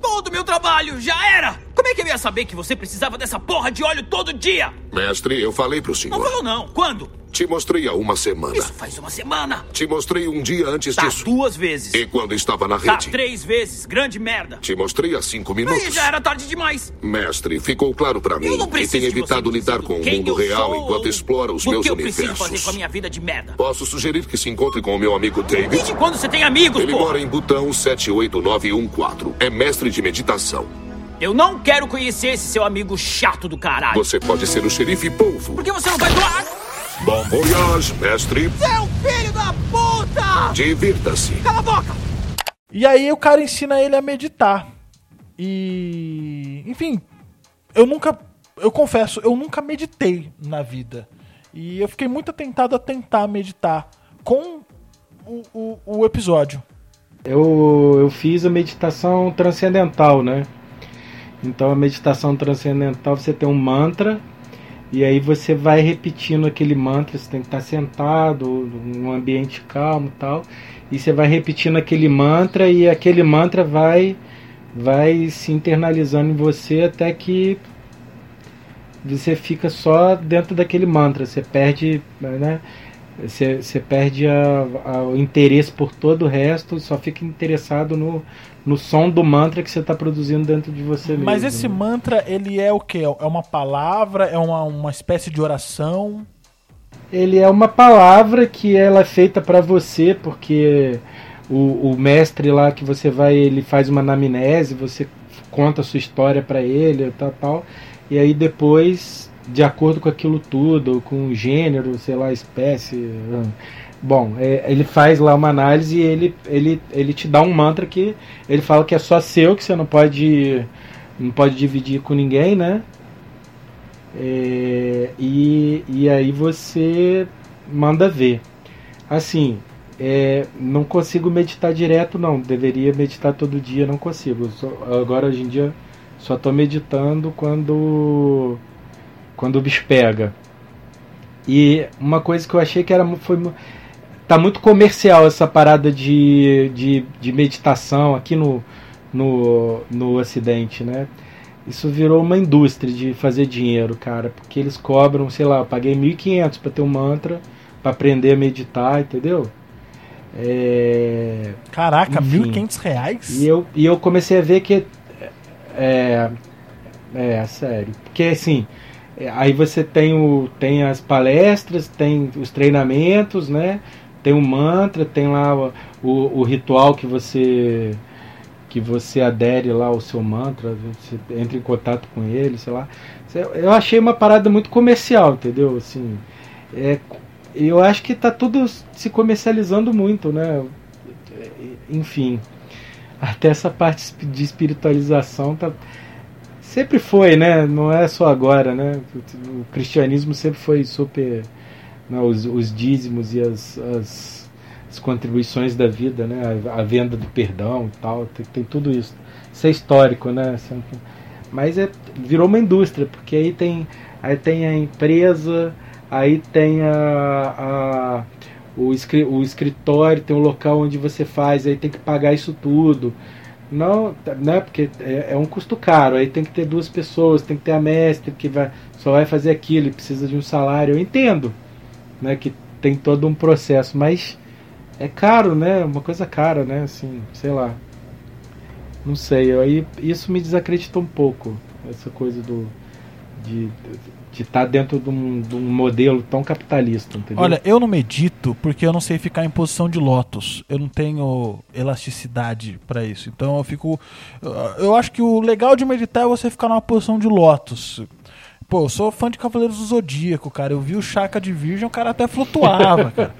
Todo meu trabalho já era! Como é que eu ia saber que você precisava dessa porra de óleo todo dia? Mestre, eu falei pro Não senhor. falou não. Quando? Te mostrei há uma semana. Isso faz uma semana. Te mostrei um dia antes Tá, disso. duas vezes. E quando estava na Tá, rede. três vezes. Grande merda. Te mostrei há cinco Aí minutos. já era tarde demais. Mestre, ficou claro pra mim Eu não preciso tem de você evitado lidar com o mundo real sou enquanto ou explora os o meus que eu preciso fazer universos. com a minha vida de merda. Posso sugerir que se encontre com o meu amigo David? Desde quando você tem amigos, Ele porra? mora em Butão 78914. É mestre de meditação. Eu não quero conhecer esse seu amigo chato do caralho. Você pode ser o xerife polvo. Por que você não vai doar? Bom voyage, mestre. Seu filho da puta! Divirta-se. Cala a boca! E aí o cara ensina ele a meditar. E. Enfim, eu nunca. Eu confesso, eu nunca meditei na vida. E eu fiquei muito tentado a tentar meditar com o, o, o episódio. Eu, eu fiz a meditação transcendental, né? Então a meditação transcendental você tem um mantra e aí você vai repetindo aquele mantra, você tem que estar sentado, num ambiente calmo tal, e você vai repetindo aquele mantra e aquele mantra vai vai se internalizando em você até que você fica só dentro daquele mantra, você perde, né? Você, você perde a, a- o interesse por todo o resto, só fica interessado no, no som do mantra que você está produzindo dentro de você mesmo. Mas esse né? mantra, ele é o quê? É uma palavra? É uma, uma espécie de oração? Ele é uma palavra que ela é feita para você, porque o, o mestre lá que você vai, ele faz uma anamnese, você conta a sua história para ele, e tal, tal, e aí depois, de acordo com aquilo tudo, com o gênero, sei lá, espécie, hum, bom, é, ele faz lá uma análise e ele, ele, ele te dá um mantra que ele fala que é só seu, que você não pode não pode dividir com ninguém, né? É, e, e aí você manda ver. Assim, é, não consigo meditar direto, não. Deveria meditar todo dia, não consigo. Só- agora, hoje em dia, só estou meditando quando, quando o bicho pega. E uma coisa que eu achei que era, foi, tá muito comercial essa parada de, de, de meditação aqui no, no, no Ocidente, né? Isso virou uma indústria de fazer dinheiro, cara, porque eles cobram, sei lá, eu paguei 1.500 para ter um mantra, para aprender a meditar, entendeu? É, Caraca, Enfim. 1.500 reais? e eu, e eu comecei a ver que. É. É, sério. Porque assim. é, Aí você tem, o, tem as palestras, tem os treinamentos, né? Tem o mantra, tem lá o, o, o ritual que você que você adere lá ao seu mantra, você entra em contato com ele, sei lá. Eu achei uma parada muito comercial, entendeu? Assim, é, eu acho que tá tudo se comercializando muito, né? Enfim, até essa parte de espiritualização tá sempre foi, né? Não é só agora, né? O cristianismo sempre foi super né? os, os dízimos e as, as, as contribuições da vida, né? A, a venda do perdão e tal, tem, tem tudo isso. Isso é histórico, né? Sempre- Mas é, virou uma indústria, porque aí tem, aí tem a empresa, aí tem a, a o, escri- o escritório, tem o local onde você faz, aí tem que pagar isso tudo. Não, né, porque é, é um custo caro, aí tem que ter duas pessoas, tem que ter a mestre que vai, só vai fazer aquilo precisa de um salário. Eu entendo né, que tem todo um processo, mas é caro, né? Uma coisa cara, né? Assim, sei lá. Não sei, aí isso me desacreditou um pouco, essa coisa do de de estar dentro de um, de um modelo tão capitalista, entendeu? Olha, eu não medito porque eu não sei ficar em posição de lótus. Eu não tenho elasticidade pra isso. Então eu fico. eu- acho que o legal de meditar é você ficar numa posição de lótus. Pô, eu sou fã de Cavaleiros do Zodíaco, cara. Eu vi o Chaka de Virgem, o cara até flutuava, cara.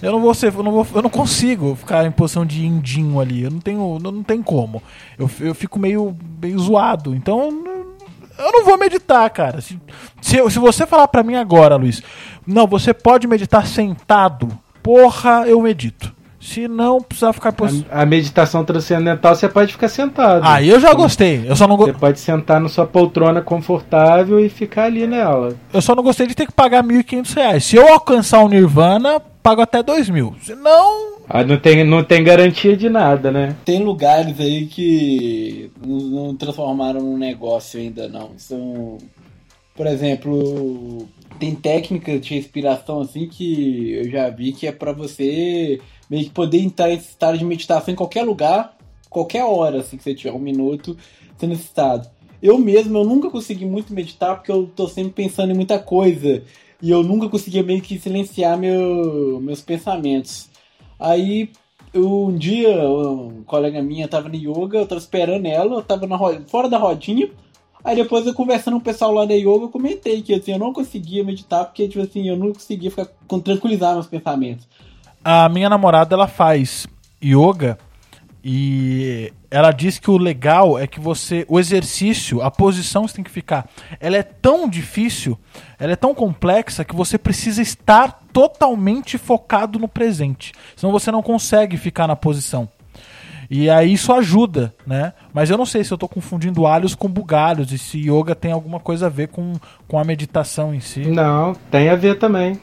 Eu não vou ser, eu não, vou, eu não consigo ficar em posição de indinho ali. Eu não tenho, não, não tem como. Eu, eu fico meio, meio zoado. Então eu- não vou meditar, cara. Se, se, se você falar pra mim agora, Luiz, não, você pode meditar sentado, porra, eu medito. Se não, precisar ficar. A, a meditação transcendental você pode ficar sentado. Aí eu já gostei. Eu só não, go- Você pode sentar na sua poltrona confortável e ficar ali nela. eu só não gostei de ter que pagar 1.500 reais. Se eu alcançar o Nirvana, pago até 2.000. Se não, Ah, não, tem, não tem garantia de nada, né? Tem lugares aí que não, não transformaram num negócio ainda não. São, por exemplo, tem técnicas de respiração assim que eu já vi que é para você meio que poder entrar em estado de meditação em qualquer lugar, qualquer hora, assim que você tiver um minuto sendo nesse estado. Eu mesmo, eu nunca consegui muito meditar porque eu tô sempre pensando em muita coisa e eu nunca conseguia meio que silenciar meu, meus pensamentos. Aí eu, um dia, uma colega minha tava no yoga, eu tava esperando ela, eu tava na, fora da rodinha. Aí depois eu conversando com o pessoal lá da yoga, eu comentei que assim, eu não conseguia meditar porque tipo assim, eu não conseguia ficar tranquilizar meus pensamentos. A minha namorada ela faz yoga e ela diz que o legal é que você, o exercício, a posição você tem que ficar, ela é tão difícil, ela é tão complexa que você precisa estar totalmente focado no presente. Senão você não consegue ficar na posição. E aí isso ajuda, né? Mas eu não sei se eu estou confundindo alhos com bugalhos e se yoga tem alguma coisa a ver com, com a meditação em si. Não, tem a ver também.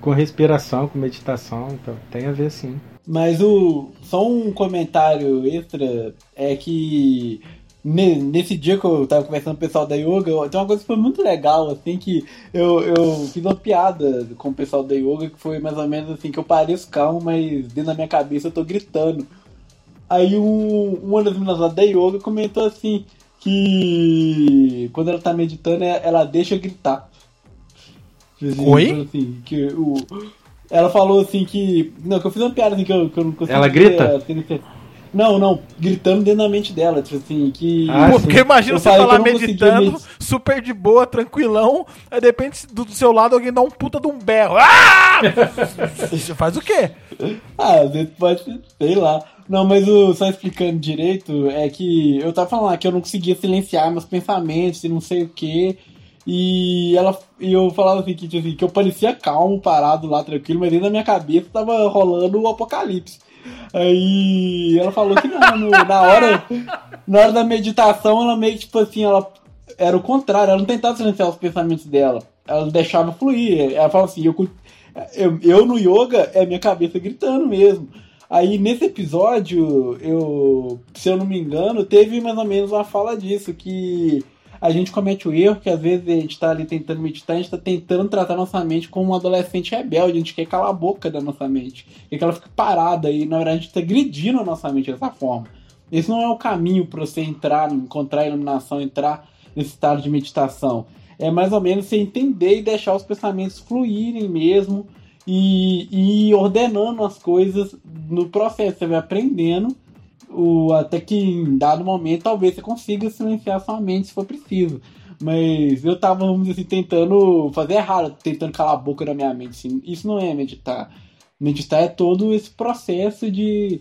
Com respiração, com meditação, então tem a ver sim. Mas o só um comentário extra é que nesse dia que eu tava conversando com o pessoal da yoga, tem uma coisa que foi muito legal, assim, que eu, eu fiz uma piada com o pessoal da yoga, que foi mais ou menos assim, que eu pareço calmo, mas dentro da minha cabeça eu tô gritando. Aí um, uma das meninas lá da yoga comentou assim, que quando ela tá meditando, ela deixa gritar. Assim, Oi? Assim, que o, ela falou assim que. Não, que eu fiz uma piada assim que eu, que eu não consegui. Ela grita? Assim, não, não, gritando dentro da mente dela, tipo assim, que. Ah, Pô, porque imagina você lá meditando, med... super de boa, tranquilão, aí de repente do, seu lado alguém dá um puta de um berro. Ah! você faz o quê? Ah, às vezes pode, sei lá. Não, mas o, só explicando direito, é que eu tava falando que eu não conseguia silenciar meus pensamentos e não sei o que. E ela e eu falava assim que, tipo assim, que eu parecia calmo, parado lá, tranquilo, mas dentro da minha cabeça tava rolando o apocalipse. Aí ela falou que não, no, na hora na hora da meditação ela meio que tipo assim, ela era o contrário, ela não tentava silenciar os pensamentos dela, ela deixava fluir. Ela falava assim, eu, eu, eu no yoga é minha cabeça gritando mesmo. Aí nesse episódio, eu, se eu não me engano, teve mais ou menos uma fala disso, que a gente comete o erro que às vezes a gente está ali tentando meditar, a gente está tentando tratar nossa mente como um adolescente rebelde, a gente quer calar a boca da nossa mente, quer que ela fique parada e na verdade a gente está agredindo a nossa mente dessa forma. Esse não é o caminho para você entrar, encontrar a iluminação, entrar nesse estado de meditação. É mais ou menos você entender e deixar os pensamentos fluírem mesmo e, e ordenando as coisas no processo. Você vai aprendendo o, até que em dado momento talvez você consiga silenciar sua mente se for preciso. Mas eu tava, vamos dizer assim, tentando fazer errado, tentando calar a boca da minha mente. Assim. Isso não é meditar. Meditar é todo esse processo de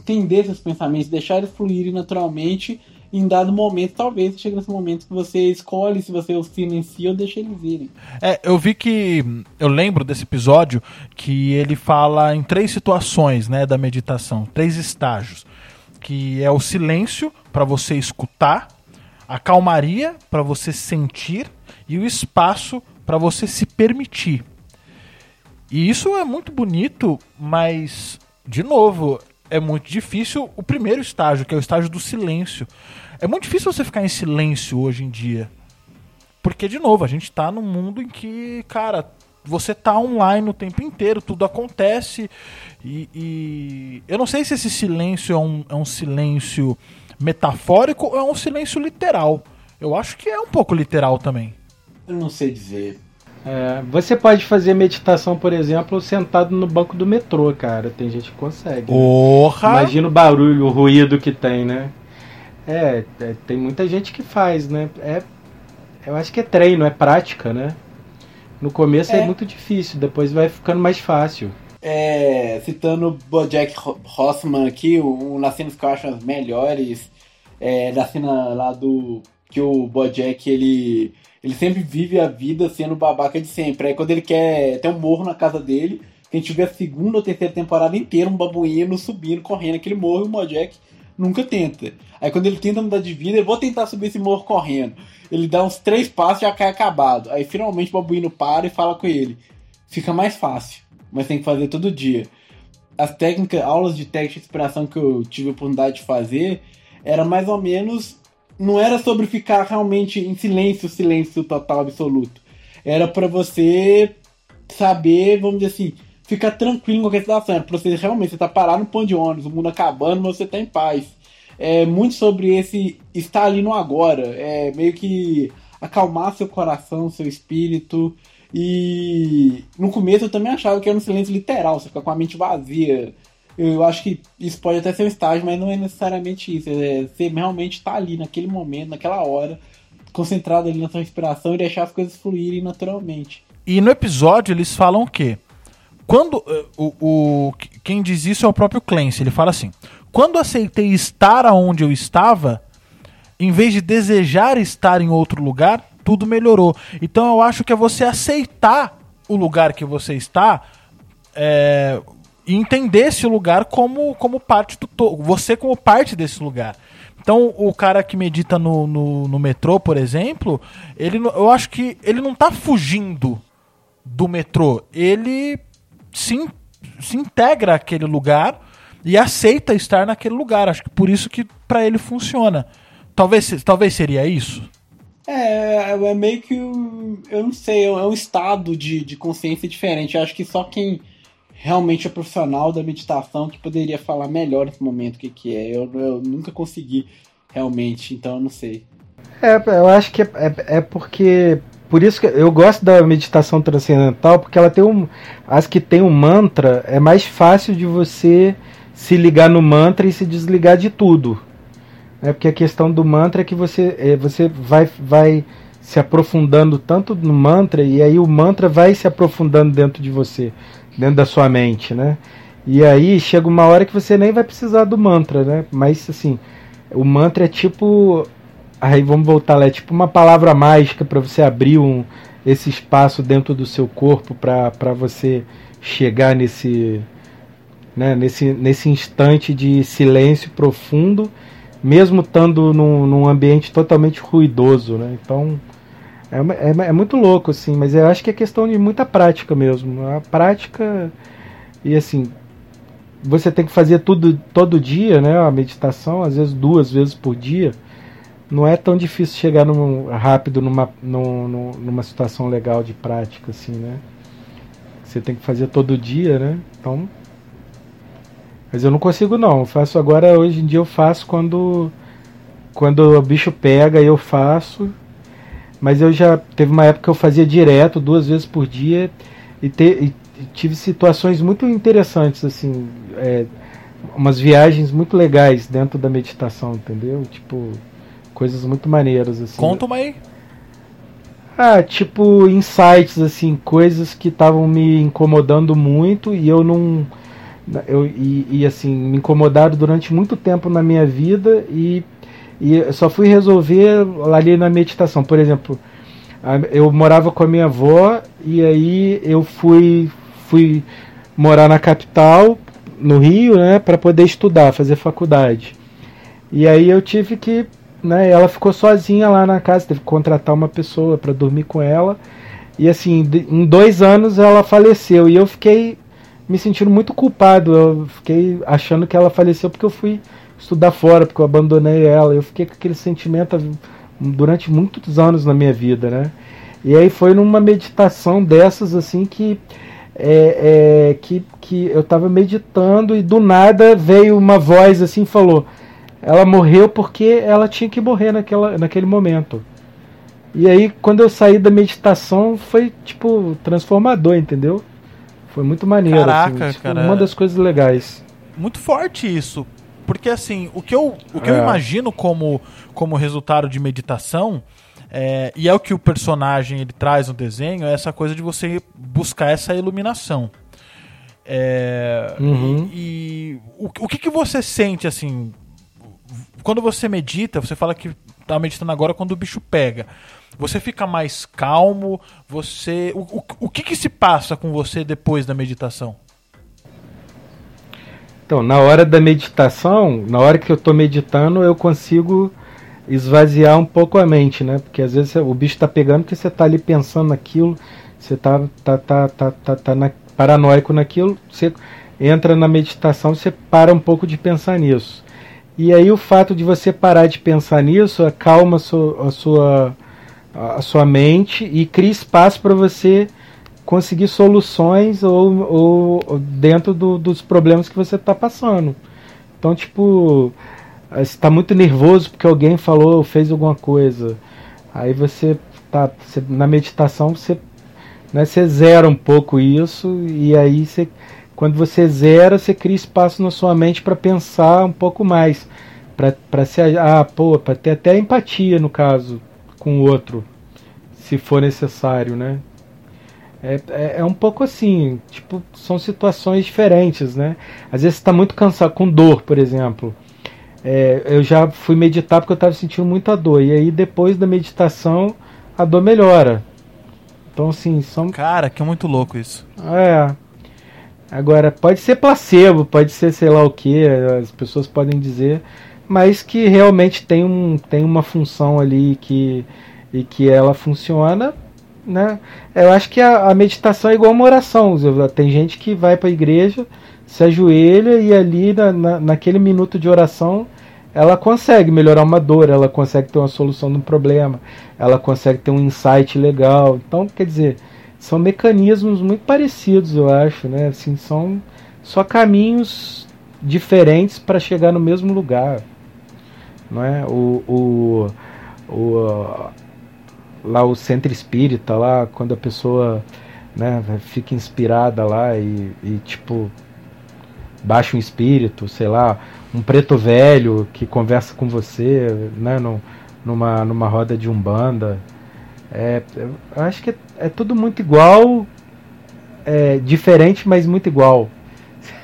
entender esses pensamentos, deixar eles fluírem naturalmente. Em dado momento, talvez chegue nesse momento que você escolhe se você os silencia ou deixa eles irem. É, eu vi que. Eu lembro desse episódio que ele fala em três situações né, da meditação, três estágios. Que é o silêncio para você escutar, a calmaria para você sentir e o espaço para você se permitir. E isso é muito bonito, mas, de novo, é muito difícil o primeiro estágio, que é o estágio do silêncio. É muito difícil você ficar em silêncio hoje em dia. Porque, de novo, a gente tá num mundo em que, cara, você tá online o tempo inteiro, tudo acontece. E, e, eu não sei se esse silêncio é um, é um silêncio metafórico ou é um silêncio literal. Eu acho que é um pouco literal também. Eu não sei dizer. É, você pode fazer meditação, por exemplo, sentado no banco do metrô, cara. Tem gente que consegue. Porra! Né? Imagina o barulho, o ruído que tem, né? É, é, tem muita gente que faz, né? É, eu acho que é treino, é prática, né? No começo é, é muito difícil, depois vai ficando mais fácil. É, citando Bojack Horseman aqui, um das cenas que eu acho as melhores, é, da cena lá do que o Bojack ele ele sempre vive a vida sendo babaca de sempre. Aí quando ele quer ter um morro na casa dele, a gente vê a segunda ou terceira temporada inteira um babuíno subindo, correndo aquele morro e o Bojack nunca tenta. Aí quando ele tenta mudar de vida, ele vou tentar subir esse morro correndo. Ele dá uns três passos e já cai acabado. Aí finalmente o babuíno para e fala com ele. Fica mais fácil, mas tem que fazer todo dia. As técnicas, aulas de técnica de inspiração que eu tive a oportunidade de fazer, era mais ou menos não era sobre ficar realmente em silêncio, silêncio total absoluto. era para você saber, vamos dizer assim, ficar tranquilo com a situação. Era pra você realmente, você tá parado no ponto de ônibus, o mundo acabando, mas você tá em paz. É muito sobre esse estar ali no agora. É meio que acalmar seu coração, seu espírito. E no começo eu também achava que era um silêncio literal, você fica com a mente vazia. Eu acho que isso pode até ser um estágio, mas não é necessariamente isso. É, você realmente tá ali naquele momento, naquela hora, concentrado ali na sua inspiração e deixar as coisas fluírem naturalmente. E no episódio eles falam o quê? Quando eh, o, o quem diz isso é o próprio Clancy, ele fala assim: "Quando aceitei estar aonde eu estava, em vez de desejar estar em outro lugar, tudo melhorou". Então eu acho que é você aceitar o lugar que você está, é, e entender esse lugar como, como parte do todo, você como parte desse lugar. Então, o cara que medita no, no, no, metrô, por exemplo, ele, eu acho que ele não tá fugindo do metrô. Ele se, se integra àquele lugar e aceita estar naquele lugar. Acho que por isso que para ele funciona. Talvez, talvez seria isso? É, é meio que. Eu não sei, é um estado de, de consciência diferente. Eu acho que só quem realmente é profissional da meditação que poderia falar melhor nesse momento o que, que é. Eu, eu nunca consegui realmente, então eu não sei. É, eu acho que é, é, é, porque. Por isso que eu gosto da meditação transcendental, porque ela tem um. As que tem um mantra, é mais fácil de você se ligar no mantra e se desligar de tudo. É porque a questão do mantra é que você, é, você vai, vai se aprofundando tanto no mantra e aí o mantra vai se aprofundando dentro de você dentro da sua mente, né? E aí chega uma hora que você nem vai precisar do mantra, né? Mas assim, o mantra é tipo. Aí vamos voltar lá, é tipo uma palavra mágica para você abrir um, esse espaço dentro do seu corpo para você chegar nesse, né, nesse, nesse instante de silêncio profundo, mesmo estando num, num ambiente totalmente ruidoso. Né? Então é, é, é, muito louco, assim, mas eu acho que é questão de muita prática mesmo. A prática. E assim, você tem que fazer tudo todo dia, né? A meditação, às vezes duas vezes por dia. Não é tão difícil chegar num, rápido numa, num, numa situação legal de prática, assim, né? Você tem que fazer todo dia, né? Então. Mas eu não consigo não. Eu faço agora, hoje em dia eu faço quando. Quando o bicho pega, eu faço mas eu já teve uma época que eu fazia direto, duas vezes por dia, e, te, e tive situações muito interessantes, assim, é, umas viagens muito legais dentro da meditação, entendeu? Tipo, coisas muito maneiras, assim. Conta uma aí. Ah, tipo, insights, assim, coisas que estavam me incomodando muito e eu não. Eu, e, e assim, me incomodaram durante muito tempo na minha vida e e só fui resolver ali na meditação. Por exemplo, eu morava com a minha avó e aí eu fui, fui morar na capital, no Rio, né, para poder estudar, fazer faculdade. E aí eu tive que, né, ela ficou sozinha lá na casa, teve que contratar uma pessoa para dormir com ela. E assim, em dois anos ela faleceu e eu fiquei me sentindo muito culpado. Eu fiquei achando que ela faleceu porque eu fui estudar fora, porque eu abandonei ela. Eu fiquei com aquele sentimento durante muitos anos na minha vida, né? E aí foi numa meditação dessas assim que é, é, que, que eu estava meditando e do nada veio uma voz assim falou ela morreu porque ela tinha que morrer naquela, naquele momento. E aí quando eu saí da meditação foi tipo transformador, entendeu? Foi muito maneiro. Assim, Caraca, assim, tipo, cara. Uma das coisas legais. Muito forte isso. Porque assim, o que eu, o que é. eu imagino como, como resultado de meditação, é, e é o que o personagem ele traz no desenho, é essa coisa de você buscar essa iluminação. É, uhum. E, o, o que, que você sente assim? Quando você medita, você fala que tá meditando agora quando o bicho pega. Você fica mais calmo? Você. O, o, o que, que se passa com você depois da meditação? Então, na hora da meditação, na hora que eu estou meditando, eu consigo esvaziar um pouco a mente, né? Porque às vezes o bicho está pegando porque você está ali pensando naquilo, você está tá, tá, tá, tá, tá na, paranoico naquilo, você entra na meditação, você para um pouco de pensar nisso. E aí o fato de você parar de pensar nisso acalma a sua, a sua, a sua mente e cria espaço para você conseguir soluções ou, ou dentro do- dos problemas que você está passando. Então, tipo, você está muito nervoso porque alguém falou ou fez alguma coisa. Aí você tá você- na meditação você né, você zera um pouco isso e aí você quando você zera você cria espaço na sua mente para pensar um pouco mais para se ah pô para ter até empatia no caso com o outro se for necessário né é, é, é um pouco assim tipo são situações diferentes né às vezes está muito cansado com dor por exemplo é, eu já fui meditar porque eu estava sentindo muita dor e aí depois da meditação a dor melhora então assim são Cara, que é muito louco isso. é. Agora, pode ser placebo, pode ser sei lá o que, as pessoas podem dizer, mas que realmente tem, um, tem uma função ali que, e que ela funciona, né? Eu acho que a, a meditação é igual uma oração. Tem gente que vai para a igreja, se ajoelha e ali na, na, naquele minuto de oração ela consegue melhorar uma dor, ela consegue ter uma solução de um problema, ela consegue ter um insight legal. Então, quer dizer, são mecanismos muito parecidos, eu acho, né? Assim, são só caminhos diferentes para chegar no mesmo lugar, não é? O, o, o lá o centro espírita lá, quando a pessoa, né, fica inspirada lá e, e tipo baixa um espírito, sei lá, um preto velho que conversa com você, né, no, numa, numa roda de umbanda. É, eu acho que é, é tudo muito igual, é, diferente, mas muito igual.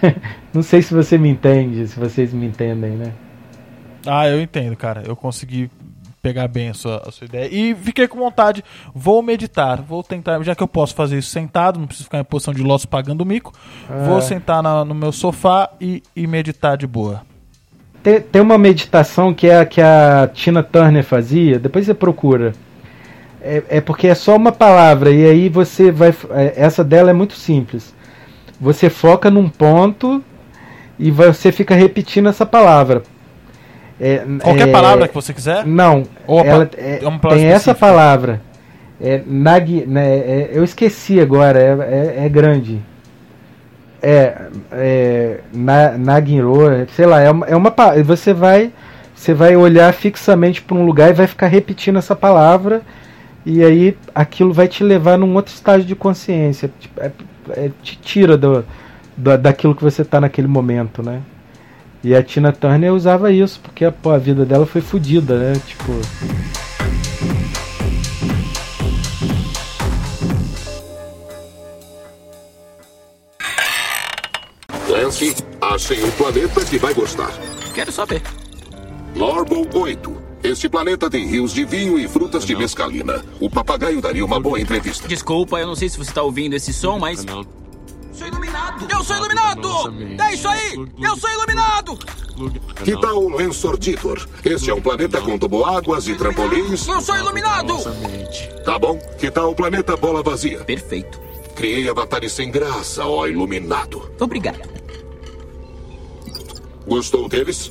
Não sei se você me entende, se vocês me entendem, né? Ah, eu entendo, cara. Eu consegui pegar bem a sua, a sua ideia. E fiquei com vontade. Vou meditar. Vou tentar, já que eu posso fazer isso sentado, não preciso ficar em posição de lótus pagando mico. É. Vou sentar na- no meu sofá e, e meditar de boa. Tem, tem uma meditação que é a que a Tina Turner fazia, depois você procura. É, é porque é só uma palavra, e aí você vai. é, Essa dela é muito simples. Você foca num ponto e você fica repetindo essa palavra. É, Qualquer é, palavra que você quiser? Não, ela, é- é tem essa palavra. É, nag, né, é- eu esqueci agora, é, é, grande. É, é na, Nagiro, sei lá, é uma, é uma você vai você vai olhar fixamente para um lugar e vai ficar repetindo essa palavra e aí aquilo vai te levar num outro estágio de consciência, Tipo, é- é- te tira do, do- daquilo que você está naquele momento, né? E a Tina Turner usava isso porque pô, a vida dela foi fodida, né? Tipo, Lance, achei um planeta que vai gostar. Quero saber. Lorbol 8. Este planeta tem rios de vinho e frutas de mescalina. O papagaio daria uma boa entrevista. Desculpa, eu não sei se você tá ouvindo esse som, mas. Sou iluminado! Eu sou iluminado! É isso aí! Eu sou iluminado! Que tal o Lensortitor? Este é um planeta com toboáguas e trampolins. Eu sou iluminado! Tá bom. Que tal o planeta Bola Vazia? Perfeito. Criei avatares sem graça, ó iluminado. Obrigado. Gostou deles?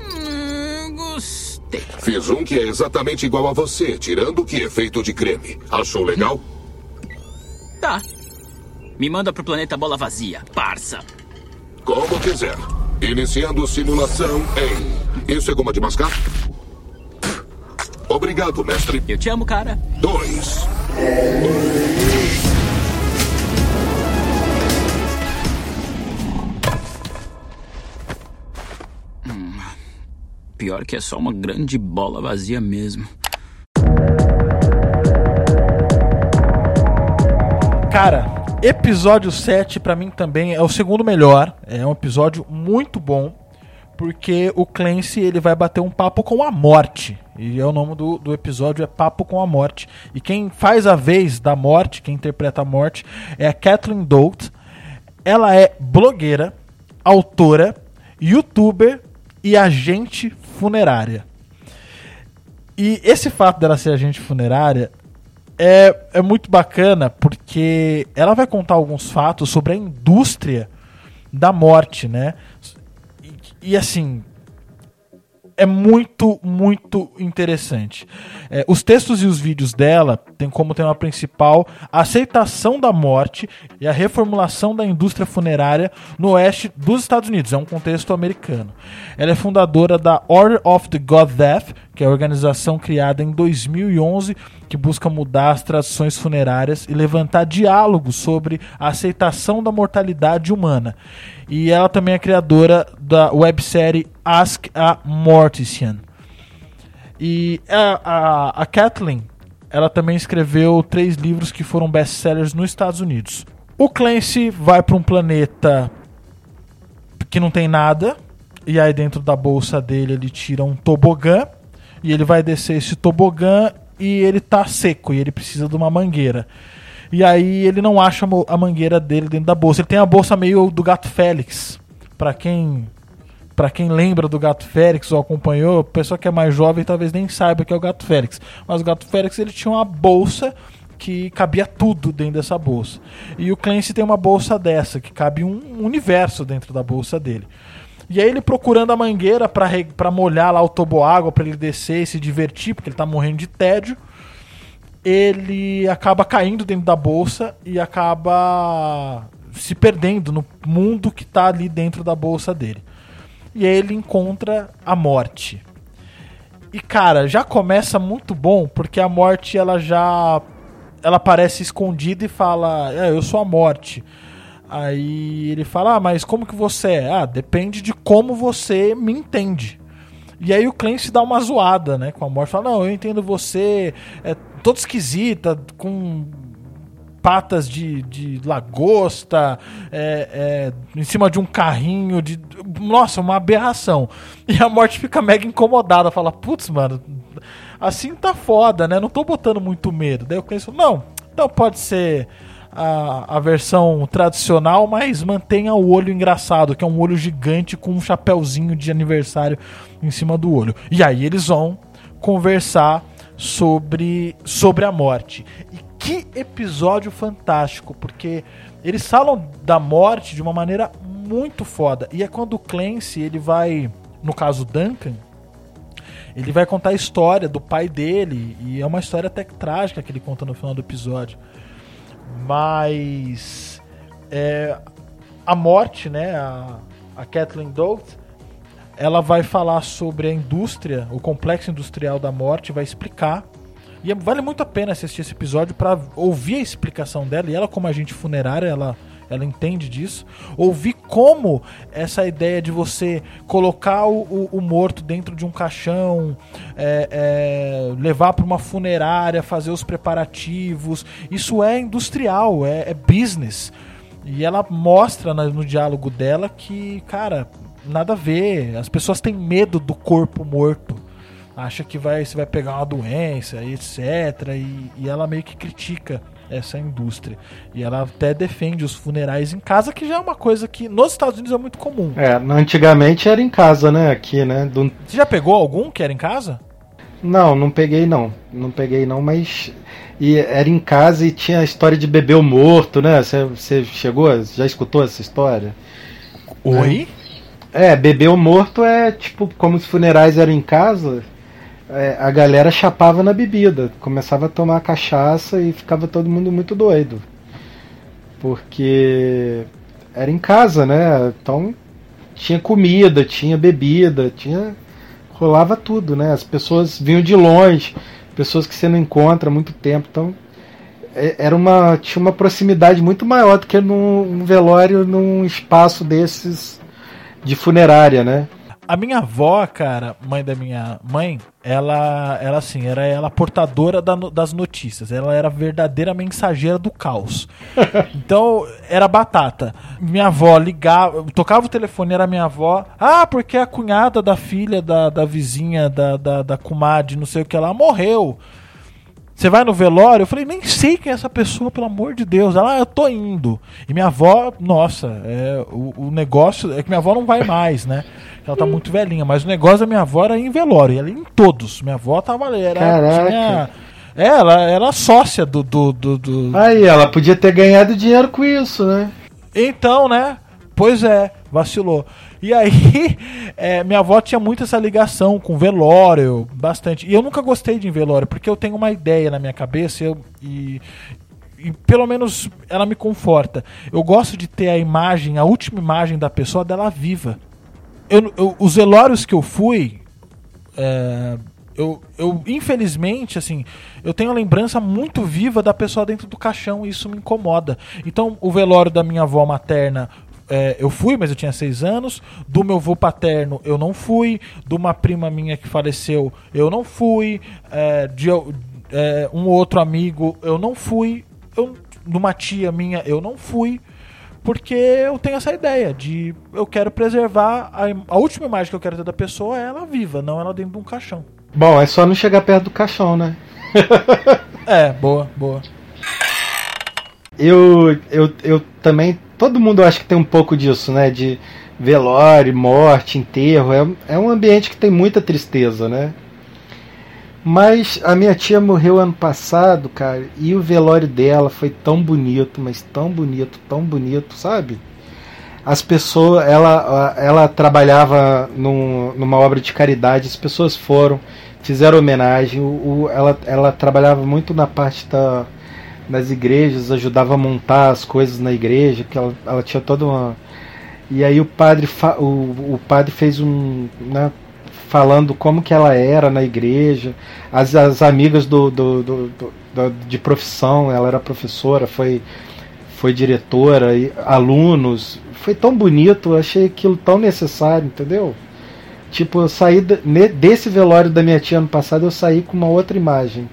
Hum, gostei. Fiz um que é exatamente igual a você, tirando que é feito de creme. Achou legal? Tá. Me manda pro planeta bola vazia, parça. Como quiser. Iniciando simulação em. Isso é goma de mascar? Obrigado, mestre. Eu te amo, cara. Dois. Pior que é só uma grande bola vazia mesmo. Cara, episódio 7 pra mim também é o segundo melhor. É um episódio muito bom. Porque o Clancy ele vai bater um papo com a morte. E é o nome do, do episódio é Papo com a Morte. E quem faz a vez da morte, quem interpreta a morte, é a Kathleen Dolt. Ela é blogueira, autora, youtuber e agente funerária. E esse fato dela ser agente funerária é, é muito bacana porque ela vai contar alguns fatos sobre a indústria da morte, né? E, e, assim, é muito, muito interessante. É, os textos e os vídeos dela têm como tema principal a aceitação da morte e a reformulação da indústria funerária no oeste dos Estados Unidos. É um contexto americano. Ela é fundadora da Order of the God Death, que é a organização criada em 2011 que busca mudar as tradições funerárias e levantar diálogos sobre a aceitação da mortalidade humana. E ela também é criadora da websérie Ask a Mortician. E a, a, a Kathleen, ela também escreveu três livros que foram best-sellers nos Estados Unidos. O Clancy vai para um planeta que não tem nada, e aí dentro da bolsa dele ele tira um tobogã, e ele vai descer esse tobogã e ele tá seco, e ele precisa de uma mangueira. E aí ele não acha a mangueira dele dentro da bolsa. Ele tem a bolsa meio do Gato Félix. Pra quem Pra quem lembra do Gato Félix ou acompanhou, pessoa que é mais jovem talvez nem saiba que é o Gato Félix. Mas o Gato Félix ele tinha uma bolsa que cabia tudo dentro dessa bolsa. E o Clancy tem uma bolsa dessa, que cabe um universo dentro da bolsa dele. E aí ele procurando a mangueira pra molhar lá o toboágua, pra ele descer e se divertir, porque ele tá morrendo de tédio ele acaba caindo dentro da bolsa e acaba se perdendo no mundo que tá ali dentro da bolsa dele. E aí ele encontra a morte. E cara, já começa muito bom, porque a morte ela já ela aparece escondida e fala: "É, eu sou a morte". Aí ele fala: "Ah, mas como que você é?". "Ah, depende de como você me entende". E aí o Clancy dá uma zoada, né, com a morte. Fala, não, eu entendo você, é toda esquisita, com patas de, de lagosta, é, é, em cima de um carrinho, de nossa, uma aberração. E a morte fica mega incomodada, fala, putz, mano, assim tá foda, né, não tô botando muito medo. Daí o Clancy fala, não, então pode ser a, a versão tradicional, mas mantenha o olho engraçado, que é um olho gigante com um chapéuzinho de aniversário em cima do olho. E aí eles vão conversar sobre, sobre a morte. E que episódio fantástico, porque eles falam da morte de uma maneira muito foda. E é quando o Clancy, ele vai, no caso Duncan, ele vai contar a história do pai dele, e é uma história até trágica que ele conta no final do episódio. Mas é, a morte, né, a, a Kathleen Dolt, ela vai falar sobre a indústria, o complexo industrial da morte, vai explicar. E é- vale muito a pena assistir esse episódio para ouvir a explicação dela. E ela, como agente funerária, ela, ela entende disso. Ouvir como essa ideia de você colocar o, o- morto dentro de um caixão, é, é, levar para uma funerária, fazer os preparativos. Isso é industrial, é, é business. E ela mostra no diálogo dela que, cara, nada a ver. As pessoas têm medo do corpo morto. Acha que vai, você vai pegar uma doença, etc. E, e ela meio que critica essa indústria. E ela até defende os funerais em casa, que já é uma coisa que nos Estados Unidos é muito comum. É, antigamente era em casa, né? Aqui, né? Do- Você já pegou algum que era em casa? Não, não peguei não. Não peguei não, mas. E era em casa e tinha a história de bebê morto, né? Você- chegou? Já escutou essa história? Oi? É, bebê morto é tipo como os funerais eram em casa. É, a galera chapava na bebida, começava a tomar cachaça e ficava todo mundo muito doido. Porque era em casa, né? Então tinha comida, tinha bebida, tinha rolava tudo, né? As pessoas vinham de longe, pessoas que você não encontra há muito tempo, então é- era uma tinha uma proximidade muito maior do que num um velório num espaço desses de funerária, né? A minha avó, cara, mãe da minha mãe, ela, ela assim, era ela portadora da das notícias. Ela era a verdadeira mensageira do caos. Então, era batata. Minha avó ligava, tocava o telefone, era minha avó. Ah, porque a cunhada da filha da, da vizinha, da, da, da comadre, não sei o que lá, morreu. Você vai no velório? Eu falei, nem sei quem é essa pessoa, pelo amor de Deus. Ela, ah, eu tô indo. E minha avó, nossa, é, o, o negócio. É que minha avó não vai mais, né? Ela tá muito velhinha, mas o negócio da minha avó era em velório. Ela em todos. Minha avó tava ali. Era, Caraca. tinha- é, ela era sócia do. do, do, do- Aí ela podia ter ganhado dinheiro com isso, né? Então, né? Pois é, vacilou. E aí, é, minha avó tinha muito essa ligação com velório, bastante. E eu nunca gostei de velório, porque eu tenho uma ideia na minha cabeça e, eu- e- e pelo menos ela me conforta. Eu gosto de ter a imagem, a última imagem da pessoa dela viva. Eu, eu- os velórios que eu fui, é, eu, eu, infelizmente, assim, eu tenho a lembrança muito viva da pessoa dentro do caixão e isso me incomoda. Então, o velório da minha avó materna. É, eu fui, mas eu tinha seis anos. Do meu avô paterno, eu não fui. De uma prima minha que faleceu, eu não fui. É, de é, um outro amigo, eu não fui. Eu, de uma tia minha, eu não fui. Porque eu tenho essa ideia de eu quero preservar a, a última imagem que eu quero ter da pessoa é ela viva, não ela dentro de um caixão. Bom, é só não chegar perto do caixão, né? É, boa, boa. Eu, eu, eu também. Todo mundo acha que tem um pouco disso, né? De velório, morte, enterro. É, é um ambiente que tem muita tristeza, né? Mas a minha tia morreu ano passado, cara, e o velório dela foi tão bonito, mas tão bonito, tão bonito, sabe? As pessoas, ela, ela trabalhava num, numa obra de caridade, as pessoas foram, fizeram homenagem. O, o- ela, ela trabalhava muito na parte da, nas igrejas, ajudava a montar as coisas na igreja, que ela, ela tinha toda uma. E aí o padre, fa- o, o padre fez um. Né, falando como que ela era na igreja, as, as amigas do, do, do- do- de profissão, ela era professora, foi, foi diretora, e alunos. Foi tão bonito, achei aquilo tão necessário, entendeu? Tipo, eu saí desse velório da minha tia ano passado, eu saí com uma outra imagem.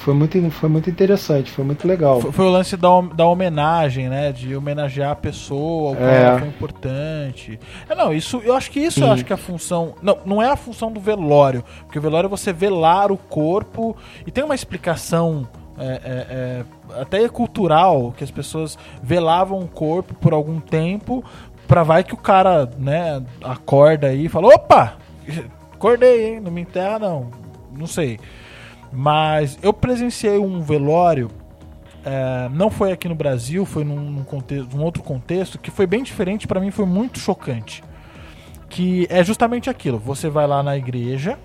Foi muito, foi muito interessante, foi muito legal. Foi, foi o lance da, da homenagem, né? De homenagear a pessoa, o qual É. foi importante. É, não, isso, eu acho que isso eu acho que é a função. Não, não é a função do velório. Porque o velório é você velar o corpo. E tem uma explicação. é, é, é, até cultural, que as pessoas velavam o corpo por algum tempo, pra vai que o cara, né, acorda aí e fala, opa! Acordei, hein? Não me enterra não. Não sei. Mas eu presenciei um velório, é, não foi aqui no Brasil, foi num, num contexto, num outro contexto, que foi bem diferente, pra mim foi muito chocante. Que é justamente aquilo, você vai lá na igreja,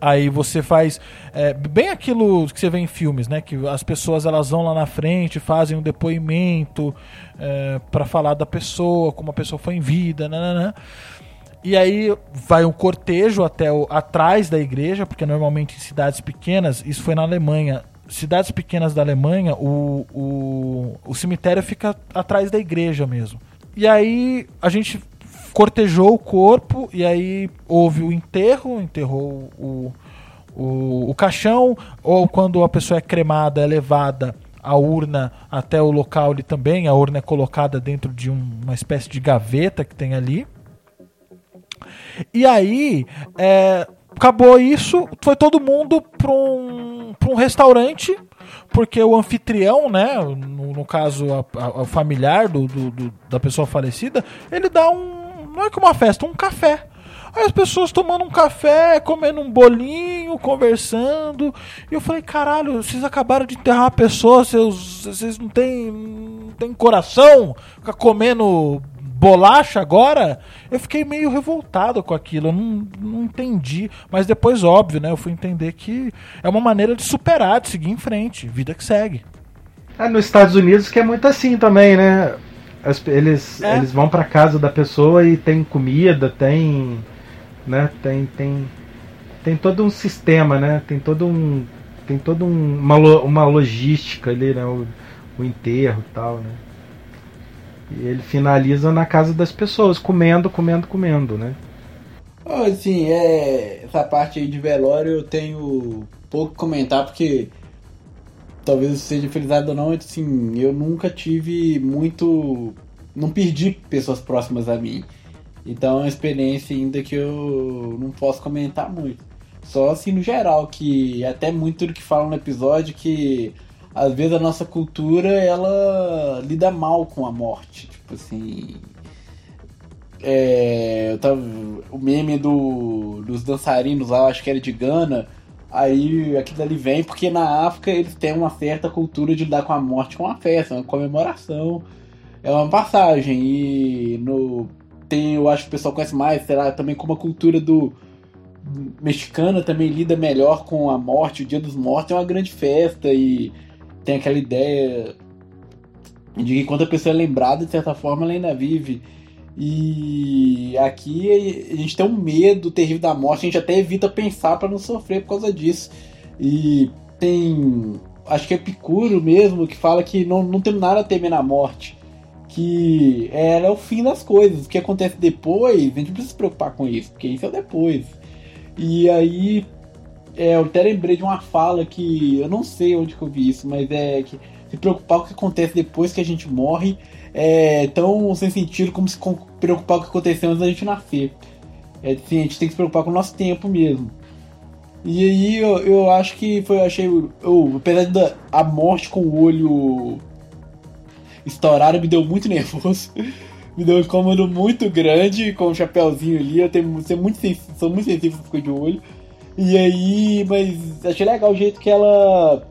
aí você faz é, bem aquilo que você vê em filmes, né? Que as pessoas elas vão lá na frente, fazem um depoimento é, para falar da pessoa, como a pessoa foi em vida, nananã. E aí vai um cortejo até o, atrás da igreja, porque normalmente em cidades pequenas, isso foi na Alemanha, cidades pequenas da Alemanha, o, o, o cemitério fica atrás da igreja mesmo. E aí a gente cortejou o corpo, e aí houve o enterro, enterrou o, o, o caixão, ou quando a pessoa é cremada, é levada a urna até o local ali também, a urna é colocada dentro de um- uma espécie de gaveta que tem ali. E aí, é, acabou isso, foi todo mundo para um, pra um restaurante, porque o anfitrião, né, no, no caso, a- a- o familiar do, do- do- da pessoa falecida, ele dá um, não é que uma festa, um café. Aí as pessoas tomando um café, comendo um bolinho, conversando. E eu falei, caralho, vocês acabaram de enterrar uma pessoa, vocês não têm, não coração? Ficar comendo bolacha agora? Eu fiquei meio revoltado com aquilo, eu não, não entendi. Mas depois, óbvio, né? Eu fui entender que é uma maneira de superar, de seguir em frente, vida que segue. Ah, nos Estados Unidos que é muito assim também, né? As- eles, É. eles vão pra casa da pessoa e tem comida, tem. Né? Tem, tem, tem todo um sistema, né? Tem todo um. Tem toda um, uma, uma logística ali, né? O, o enterro e tal, né? E ele finaliza na casa das pessoas, comendo, comendo, comendo, né? Assim, é, essa parte aí de velório eu tenho pouco comentar, porque talvez seja felizado ou não, assim, eu nunca tive muito. Não perdi pessoas próximas a mim. Então é uma experiência ainda que eu não posso comentar muito. Só assim no geral, que até muito do que falam no episódio que às vezes a nossa cultura ela lida mal com a morte. Tipo assim. É, eu tava, o meme do, dos dançarinos lá, acho que era de Gana. Aí aquilo ali vem porque na África eles têm uma certa cultura de lidar com a morte com uma festa, uma comemoração. É uma passagem. E no tem, eu acho que o pessoal conhece mais, sei lá, também como a cultura do mexicana também lida melhor com a morte, o Dia dos Mortos é uma grande festa e tem aquela ideia de que quando a pessoa é lembrada, de certa forma, ela ainda vive. E aqui a gente tem um medo terrível da morte, a gente até evita pensar para não sofrer por causa disso. E tem, acho que é Epicuro mesmo, que fala que não, não tem nada a temer na morte. Que ela é o fim das coisas. O que acontece depois, a gente não precisa se preocupar com isso, porque isso é o depois. E aí, é, eu até lembrei de uma fala que eu não sei onde que eu vi isso, mas é que se preocupar com o que acontece depois que a gente morre é tão sem sentido como se preocupar com o que aconteceu antes da gente nascer. É, assim, a gente tem que se preocupar com o nosso tempo mesmo. E aí eu, eu acho que foi, eu achei, eu, apesar da a morte com o olho estourado me deu muito nervoso. me deu um incômodo muito grande com o chapéuzinho ali. Eu tenho, sou muito sensível, sou muito sensível com de olho. E aí, mas achei legal o jeito que ela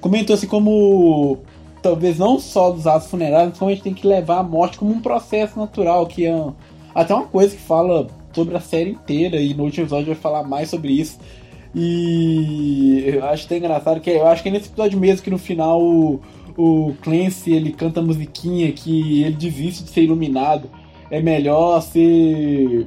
comentou assim como talvez não só dos atos funerários, como a gente tem que levar a morte como um processo natural, que é até uma coisa que fala sobre a série inteira, e no último episódio vai falar mais sobre isso. E eu acho até engraçado que eu acho que é nesse episódio mesmo que no final o, o Clancy ele canta a musiquinha que ele desiste de ser iluminado. É melhor ser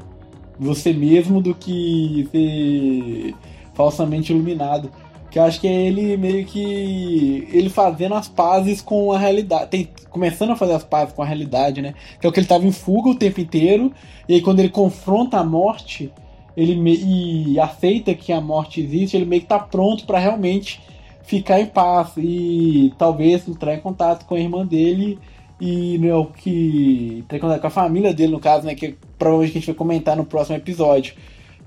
você mesmo do que ser falsamente iluminado. Que eu acho que é ele meio que. ele fazendo as pazes com a realidade. Tem, começando a fazer as pazes com a realidade, né? Que é o que ele tava em fuga o tempo inteiro. E aí quando ele confronta a morte, ele me, e aceita que a morte existe, ele meio que tá pronto para realmente ficar em paz e talvez entrar em contato com a irmã dele e né, o que contato com a família dele no caso, né, que provavelmente a gente vai comentar no próximo episódio,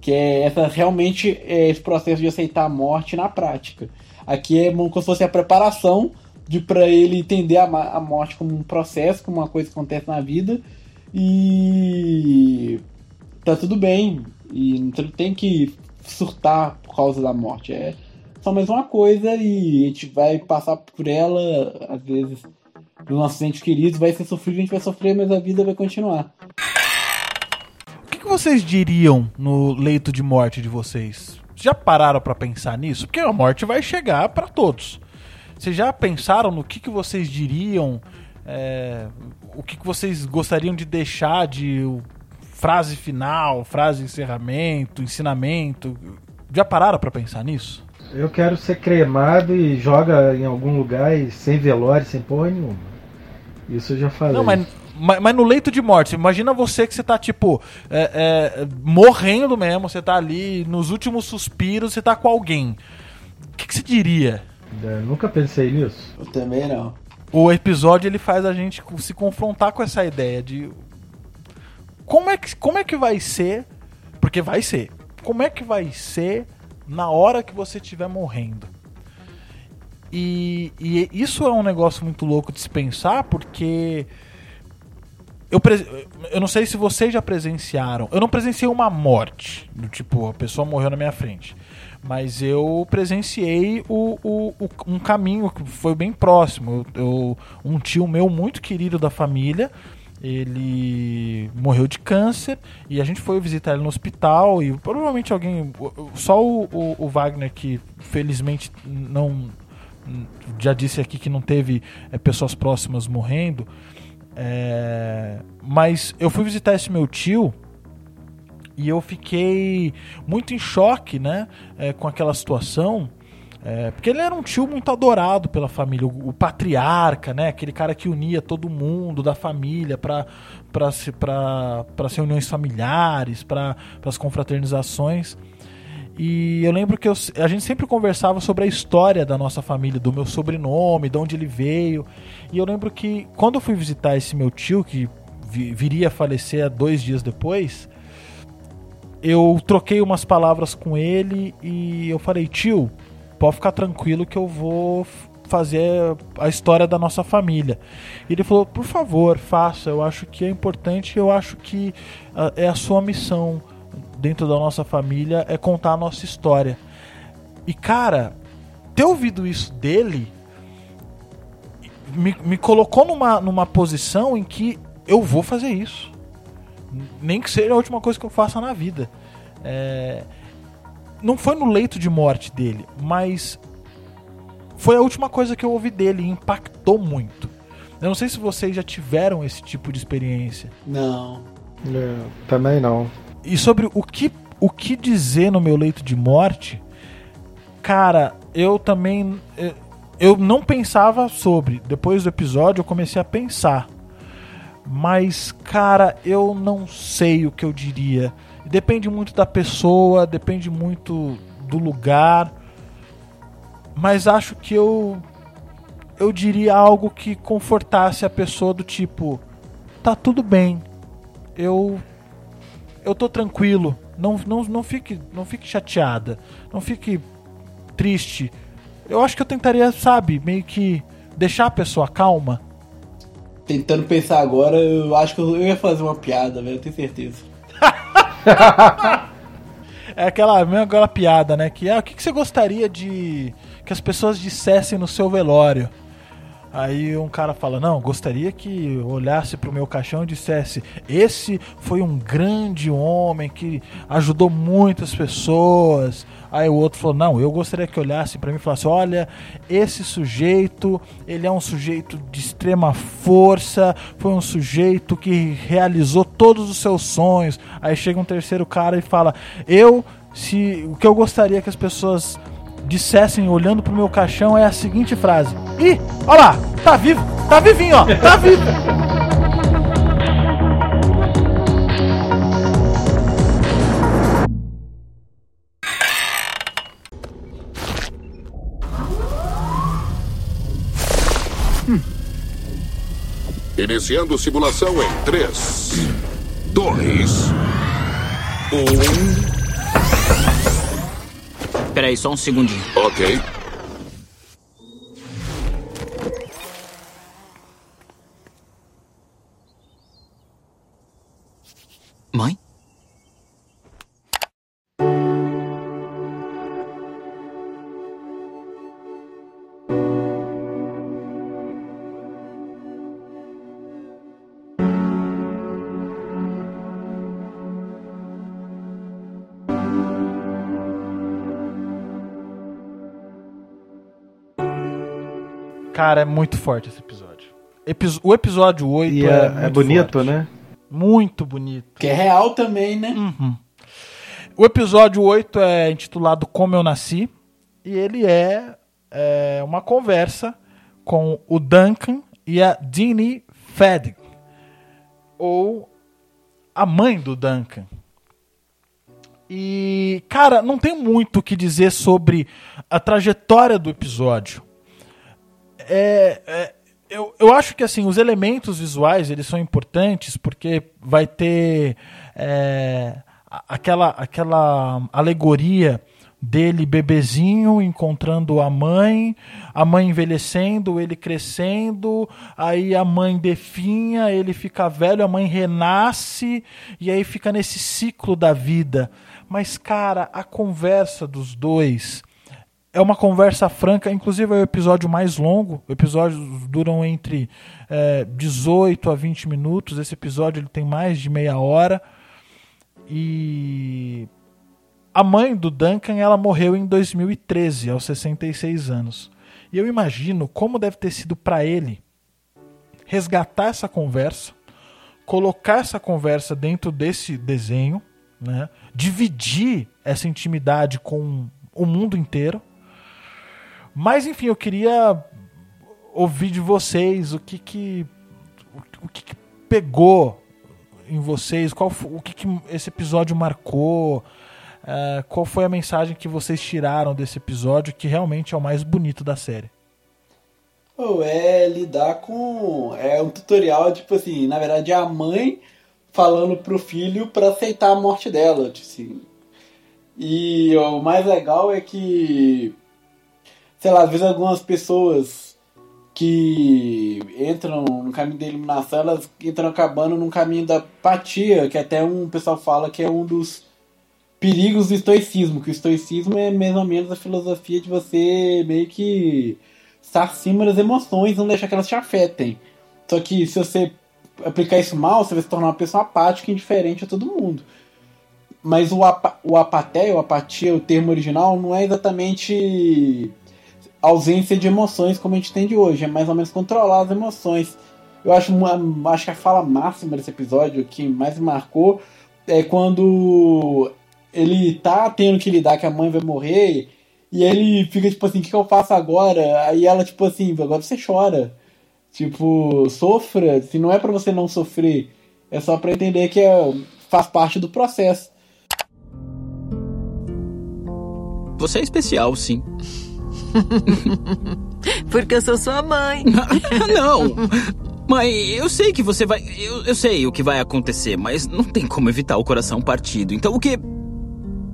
que é essa realmente é esse processo de aceitar a morte na prática. Aqui é como se fosse a preparação de para ele entender a, a morte como um processo, como uma coisa que acontece na vida e tá tudo bem, e não tem que surtar por causa da morte. É só mais uma coisa e a gente vai passar por ela, às vezes, dos nossos entes queridos, vai ser sofrido, a gente vai sofrer, mas a vida vai continuar. O que, que vocês diriam no leito de morte de vocês? Já pararam para pensar nisso? Porque a morte vai chegar para todos. Vocês já pensaram no que, que vocês diriam? É, o que, que vocês gostariam de deixar de frase final, frase de encerramento, ensinamento. Já pararam para pensar nisso? Eu quero ser cremado e joga em algum lugar e sem velório, sem porra nenhuma. Isso eu já falei. Não, mas, mas, mas no leito de morte, imagina você que você tá, tipo, é, é, morrendo mesmo, você tá ali, nos últimos suspiros, você tá com alguém. O que, que você diria? Eu nunca pensei nisso. Eu também não. O episódio ele faz a gente se confrontar com essa ideia de como é que, como é que vai ser? Porque vai ser. Como é que vai ser na hora que você estiver morrendo? E, e, isso é um negócio muito louco de se pensar, porque eu, eu não sei se vocês já presenciaram. Eu não presenciei uma morte, do tipo, a pessoa morreu na minha frente. Mas eu presenciei o, o, o um caminho que foi bem próximo. Eu, eu, um tio meu muito querido da família ele morreu de câncer e a gente foi visitar ele no hospital e provavelmente alguém só o, o, o Wagner que felizmente não já disse aqui que não teve é, pessoas próximas morrendo é, mas eu fui visitar esse meu tio e eu fiquei muito em choque né é, com aquela situação é, porque ele era um tio muito adorado pela família, o, o, patriarca, né? Aquele cara que unia todo mundo da família para para as reuniões familiares, para as confraternizações. E eu lembro que eu, a gente sempre conversava sobre a história da nossa família, do meu sobrenome, de onde ele veio. E eu lembro que quando eu fui visitar esse meu tio, que vi, viria a falecer dois dias depois, eu troquei umas palavras com ele e eu falei, tio, pode ficar tranquilo que eu vou fazer a história da nossa família. E ele falou, por favor, faça. Eu acho que é importante. Eu acho que uh, é a sua missão dentro da nossa família é contar a nossa história. E cara, ter ouvido isso dele me, me colocou numa, numa posição em que eu vou fazer isso. Nem que seja a última coisa que eu faça na vida. É, Não foi no leito de morte dele, mas foi a última coisa que eu ouvi dele e impactou muito. Eu não sei se vocês já tiveram esse tipo de experiência. Não. É, também não. E sobre o que, o que dizer no meu leito de morte, cara, eu também. eh, Eu não pensava sobre. Depois do episódio eu comecei a pensar. Mas, cara, eu não sei o que eu diria. Depende muito da pessoa, depende muito do lugar. Mas acho que eu. Eu diria algo que confortasse a pessoa do tipo: tá tudo bem. Eu eu tô tranquilo. Não, não, não, fique, não fique chateada. Não fique triste. Eu acho que eu tentaria, sabe, meio que deixar a pessoa calma. Tentando pensar agora, eu acho que eu ia fazer uma piada, velho, eu tenho certeza. É aquela mesmo aquela piada, né? Que é o que, que você gostaria de que as pessoas dissessem no seu velório? Aí um cara fala: Não, gostaria que olhasse pro meu caixão e dissesse: Esse foi um grande homem que ajudou muitas pessoas. Aí o outro falou: Não, eu gostaria que olhasse pra mim e falasse: Olha, esse sujeito, ele é um sujeito de extrema força, foi um sujeito que realizou todos os seus sonhos. Aí chega um terceiro cara e fala: Eu, se o que eu gostaria que as pessoas dissessem olhando pro meu caixão é a seguinte frase: Ih, olha lá, tá vivo, tá vivinho, ó, tá vivo. Iniciando simulação em 3, 2, Peraí, só um segundinho. 1. Ok. Mãe? Cara, é muito forte esse episódio. O episódio 8 E é, é, é bonito, forte. né? Muito bonito. Que é real também, né? O episódio 8 é intitulado Como Eu Nasci. E ele é, é, uma conversa com o Duncan e a Dini Fedig. Ou a mãe do Duncan. E, cara, não tem muito o que dizer sobre a trajetória do episódio. É, é, eu, eu acho que assim os elementos visuais eles são importantes porque vai ter é, aquela aquela alegoria dele bebezinho encontrando a mãe, a mãe envelhecendo, ele crescendo, aí a mãe definha, ele fica velho, a mãe renasce e aí fica nesse ciclo da vida. Mas cara, a conversa dos dois é uma conversa franca, inclusive é o episódio mais longo. Episódios duram entre é, 18 a 20 minutos. Esse episódio ele tem mais de meia hora. E a mãe do Duncan ela morreu em 2013, aos 66 anos. E eu imagino como deve ter sido para ele resgatar essa conversa, colocar essa conversa dentro desse desenho, né? dividir essa intimidade com o mundo inteiro. Mas enfim, eu queria ouvir de vocês o que que o que, que pegou em vocês, qual o que, que esse episódio marcou, eh, qual foi a mensagem que vocês tiraram desse episódio que realmente é o mais bonito da série. Ou é lidar com. É um tutorial, tipo assim, na verdade é a mãe falando pro filho pra aceitar a morte dela. Tipo assim. E o mais legal é que. Sei lá, às vezes algumas pessoas que entram no caminho da eliminação, elas entram acabando num caminho da apatia, que até um pessoal fala que é um dos perigos do estoicismo, que o estoicismo é mais ou menos a filosofia de você meio que estar acima das emoções, não deixar que elas te afetem. Só que se você aplicar isso mal, você vai se tornar uma pessoa apática e indiferente a todo mundo. Mas o, apa, o apatia, o apatia, o termo original, não é exatamente ausência de emoções como a gente tem de hoje, é mais ou menos controlar as emoções. Eu acho, acho que a fala máxima desse episódio que mais me marcou é quando ele tá tendo que lidar que a mãe vai morrer e ele fica tipo assim, o que, que eu faço agora? Aí ela tipo assim, agora você chora. Tipo, sofra, se não é para você não sofrer, é só para entender que é, faz parte do processo. Você é especial, sim. Porque eu sou sua mãe. não! Mãe, eu sei que você vai. Eu, eu sei o que vai acontecer, mas não tem como evitar o coração partido. Então o que.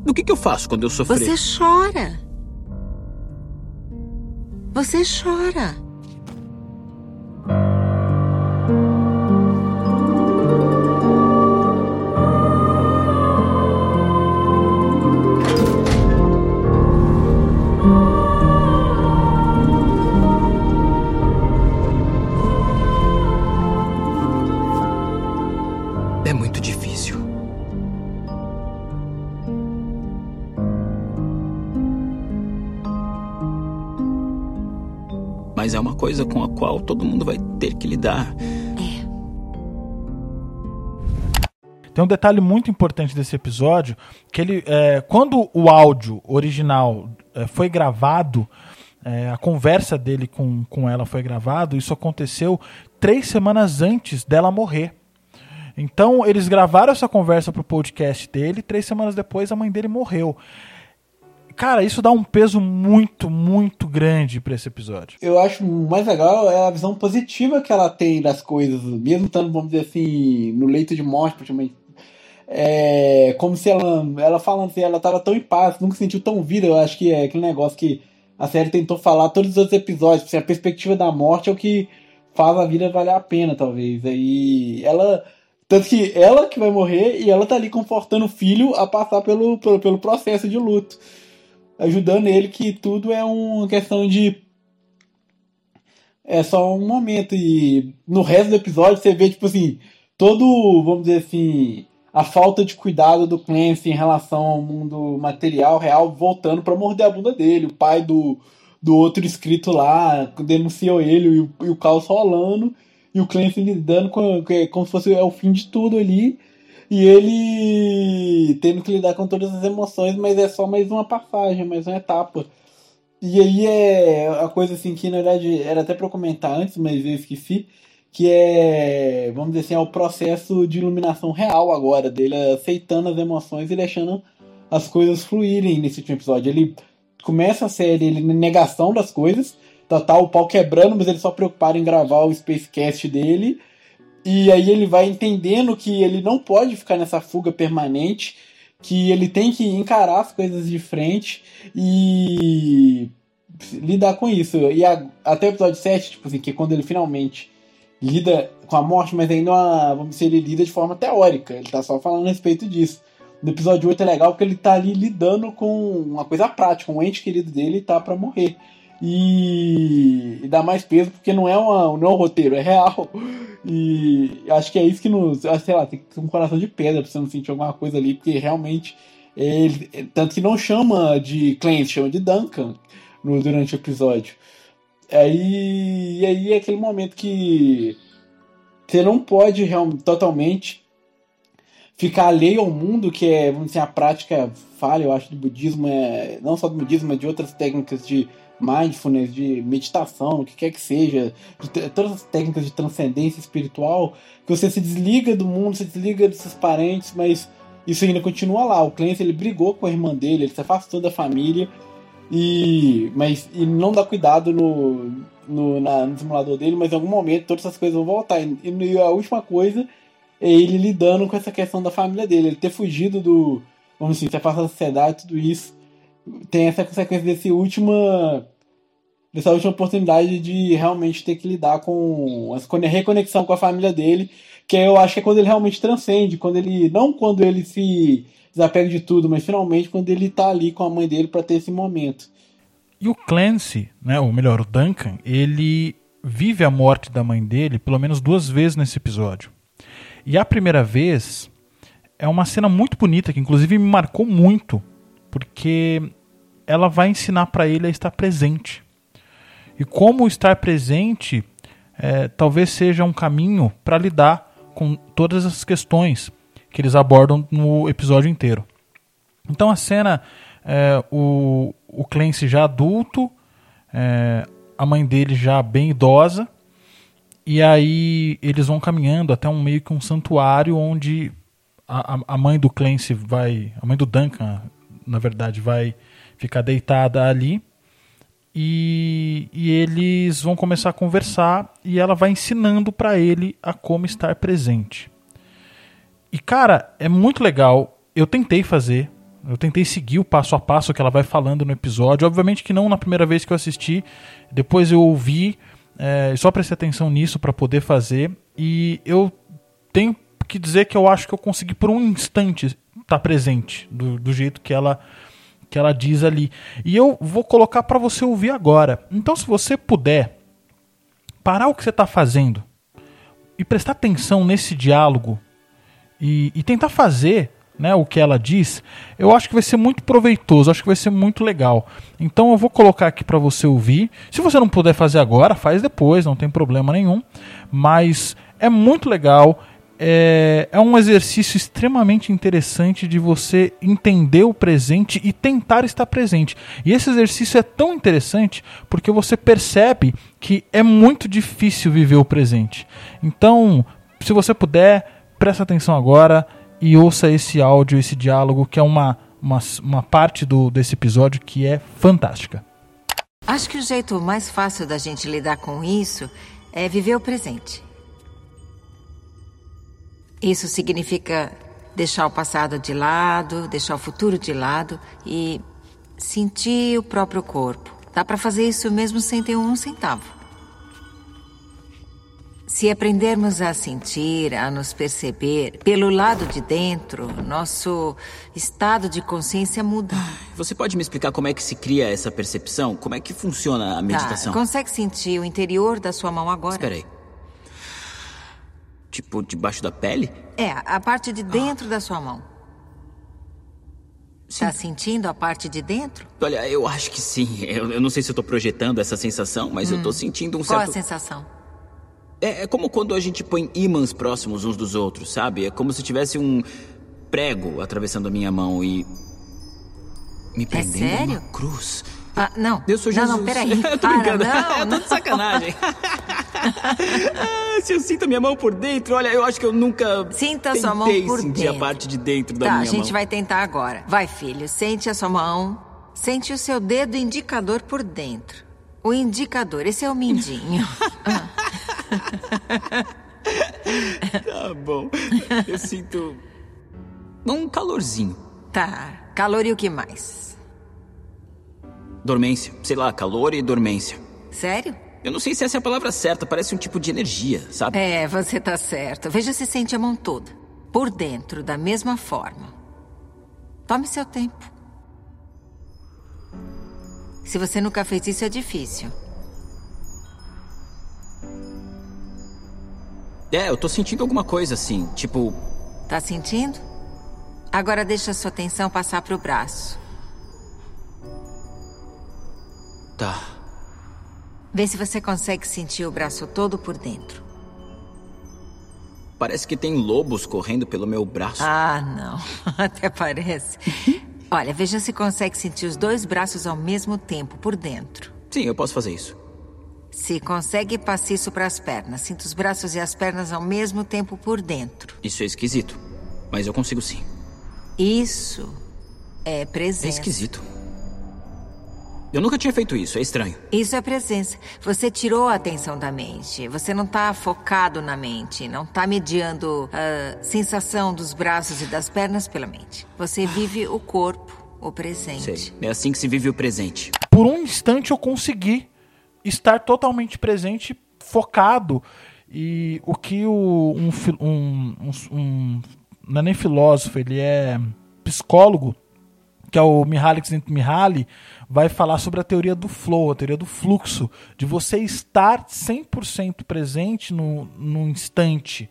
O que, que eu faço quando eu sofrer? Você chora. Você chora. Coisa com a qual todo mundo vai ter que lidar. Tem um detalhe muito importante desse episódio, que ele, é, quando o áudio original é, foi gravado, é, a conversa dele com, com ela foi gravado, isso aconteceu três semanas antes dela morrer. Então eles gravaram essa conversa pro podcast dele, três semanas depois a mãe dele morreu. Cara, isso dá um peso muito, muito grande para esse episódio. Eu acho mais legal é a visão positiva que ela tem das coisas, mesmo estando, vamos dizer assim, no leito de morte, praticamente. É como se ela, ela falando assim, ela tava tão em paz, nunca sentiu tão vida. Eu acho que é aquele negócio que a série tentou falar todos os outros episódios. Assim, a perspectiva da morte é o que faz a vida valer a pena, talvez. Aí ela. Tanto que ela que vai morrer e ela tá ali confortando o filho a passar pelo, pelo, pelo processo de luto. Ajudando ele que tudo é uma questão de. É só um momento. E no resto do episódio você vê, tipo assim, todo, vamos dizer assim, a falta de cuidado do Clancy em relação ao mundo material real voltando para morder a bunda dele. O pai do, do outro escrito lá denunciou ele e o, e o caos rolando. E o Clancy lidando com, como se fosse é o fim de tudo ali. E ele tendo que lidar com todas as emoções, mas é só mais uma passagem, mais uma etapa. E aí é a coisa assim que na verdade era até para comentar antes, mas eu esqueci, que é, vamos dizer assim, é o processo de iluminação real agora, dele aceitando as emoções e deixando as coisas fluírem nesse último episódio. Ele começa a série ele negação das coisas, tá, tá o pau quebrando, mas ele só preocupado em gravar o Spacecast dele. E aí ele vai entendendo que ele não pode ficar nessa fuga permanente, que ele tem que encarar as coisas de frente e lidar com isso. E a, até o episódio 7, tipo assim, que é quando ele finalmente lida com a morte, mas ainda, uma, vamos dizer, ele lida de forma teórica. Ele tá só falando a respeito disso. No episódio 8 é legal porque ele tá ali lidando com uma coisa prática, um ente querido dele tá para morrer. E, e, dá mais peso porque não é, uma, não é um roteiro, é real. E acho que é isso que nos. Sei lá, tem que ter um coração de pedra pra você não sentir alguma coisa ali, porque realmente. Ele, tanto que não chama de Clancy, chama de Duncan no, durante o episódio. Aí, e aí é aquele momento que você não pode realmente, totalmente ficar alheio ao mundo, que é vamos dizer, a prática falha, eu acho, do budismo, é, não só do budismo, mas de outras técnicas de mindfulness, de meditação, o que quer que seja, de todas as técnicas de transcendência espiritual, que você se desliga do mundo, se desliga dos seus parentes, mas isso ainda continua lá. O Clancy ele brigou com a irmã dele, ele se afastou da família e mas e não dá cuidado no no, na, no simulador dele, mas em algum momento todas essas coisas vão voltar. E, e a última coisa é ele lidando com essa questão da família dele, ele ter fugido do vamos assim, se afastar da sociedade, tudo isso tem essa consequência desse última dessa última oportunidade de realmente ter que lidar com a reconexão com a família dele, que eu acho que é quando ele realmente transcende, quando ele não quando ele se desapega de tudo, mas finalmente quando ele tá ali com a mãe dele para ter esse momento. E o Clancy, né, ou melhor, o Duncan, ele vive a morte da mãe dele pelo menos duas vezes nesse episódio. E a primeira vez é uma cena muito bonita, que inclusive me marcou muito, porque ela vai ensinar para ele a estar presente. E como estar presente é, talvez seja um caminho para lidar com todas as questões que eles abordam no episódio inteiro. Então a cena, é, o, o Clancy já adulto, é, a mãe dele já bem idosa, e aí eles vão caminhando até um meio que um santuário onde a, a mãe do Clancy vai, a mãe do Duncan, na verdade, vai ficar deitada ali. E, e, eles vão começar a conversar e ela vai ensinando para ele a como estar presente. E cara, é muito legal. Eu tentei fazer, eu tentei seguir o passo a passo que ela vai falando no episódio. Obviamente que não na primeira vez que eu assisti, depois eu ouvi, é, só prestei atenção nisso para poder fazer. E eu tenho que dizer que eu acho que eu consegui por um instante estar tá presente do, do jeito que ela que ela diz ali. E eu vou colocar para você ouvir agora. Então, se você puder parar o que você está fazendo e prestar atenção nesse diálogo e, e, tentar fazer né, o que ela diz, eu acho que vai ser muito proveitoso, acho que vai ser muito legal. Então eu vou colocar aqui para você ouvir. Se você não puder fazer agora, faz depois, não tem problema nenhum. Mas é muito legal é, é um exercício extremamente interessante de você entender o presente e tentar estar presente. E esse exercício é tão interessante porque você percebe que é muito difícil viver o presente. Então, se você puder, presta atenção agora e ouça esse áudio, esse diálogo, que é uma, uma, uma parte do, desse episódio que é fantástica. Acho que o jeito mais fácil da gente lidar com isso é viver o presente. Isso significa deixar o passado de lado, deixar o futuro de lado e sentir o próprio corpo. Dá para fazer isso mesmo sem ter um centavo. Se aprendermos a sentir, a nos perceber pelo lado de dentro, nosso estado de consciência muda. Você pode me explicar como é que se cria essa percepção? Como é que funciona a meditação? Tá, consegue sentir o interior da sua mão agora? Espera aí. Tipo, debaixo da pele? É, a parte de dentro ah. da sua mão. Sim. Tá sentindo a parte de dentro? Olha, eu acho que sim. Eu, eu não sei se eu tô projetando essa sensação, mas hum. eu tô hum. sentindo um Qual certo... Qual a sensação? É, é como quando a gente põe ímãs próximos uns dos outros, sabe? É como se tivesse um prego atravessando a minha mão e... Me é prendendo é sério? uma cruz. Ah, não. Eu sou Jesus. Não, não, peraí. brincando. Não, eu tô de sacanagem. Ah, se eu sinto a minha mão por dentro, olha, eu acho que eu nunca Sinta a sua mão por sentir dentro. a parte de dentro da tá, minha mão. Tá, a gente mão. vai tentar agora. Vai, filho, sente a sua mão. Sente o seu dedo indicador por dentro. O indicador, esse é o mindinho. tá bom. Eu sinto um calorzinho. Tá. Calor e o que mais? Dormência. Sei lá, calor e dormência. Sério? Eu não sei se essa é a palavra certa, parece um tipo de energia, sabe? É, você tá certo. Veja se sente a mão toda. Por dentro, da mesma forma. Tome seu tempo. Se você nunca fez isso, é difícil. É, eu tô sentindo alguma coisa assim, tipo. Tá sentindo? Agora deixa sua atenção passar pro braço. Tá. Vê se você consegue sentir o braço todo por dentro. Parece que tem lobos correndo pelo meu braço. Ah, não. Até parece. Olha, veja se consegue sentir os dois braços ao mesmo tempo por dentro. Sim, eu posso fazer isso. Se consegue, passe isso para as pernas. Sinta os braços e as pernas ao mesmo tempo por dentro. Isso é esquisito, mas eu consigo sim. Isso é presença. É esquisito. Eu nunca tinha feito isso, é estranho. Isso é presença. Você tirou a atenção da mente. Você não está focado na mente. Não está mediando a sensação dos braços e das pernas pela mente. Você vive o corpo, o presente. Sei. É assim que se vive o presente. Por um instante eu consegui estar totalmente presente, focado. E o que o, um, um, um, um não é nem filósofo, ele é psicólogo, que é o Mihaly Csikszentmihalyi, vai falar sobre a teoria do flow, a teoria do fluxo, de você estar 100% presente no, no instante.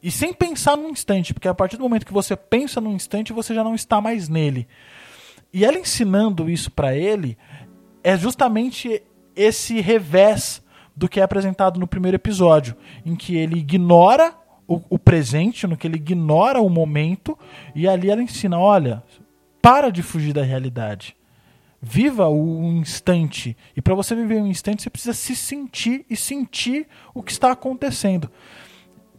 E sem pensar num instante, porque a partir do momento que você pensa num instante, você já não está mais nele. E ela ensinando isso para ele é justamente esse revés do que é apresentado no primeiro episódio, em que ele ignora o, o, presente, no que ele ignora o momento, e ali ela ensina: olha, para de fugir da realidade. Viva o instante. E para você viver um instante, você precisa se sentir e sentir o que está acontecendo.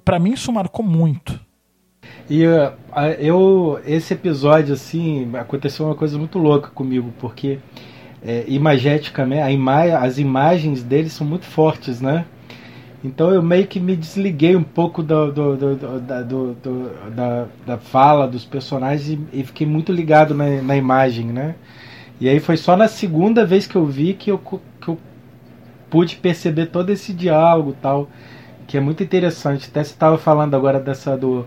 Para mim, isso marcou muito. E uh, eu, esse episódio, assim, aconteceu uma coisa muito louca comigo, porque é, imageticamente, ima as imagens deles são muito fortes, né? Então eu meio que me desliguei um pouco do, do, do, da, da, da, fala dos personagens e, e fiquei muito ligado na, na, imagem, né? E aí foi só na segunda vez que eu vi que eu, que eu pude perceber todo esse diálogo tal, que é muito interessante. Até você estava falando agora dessa do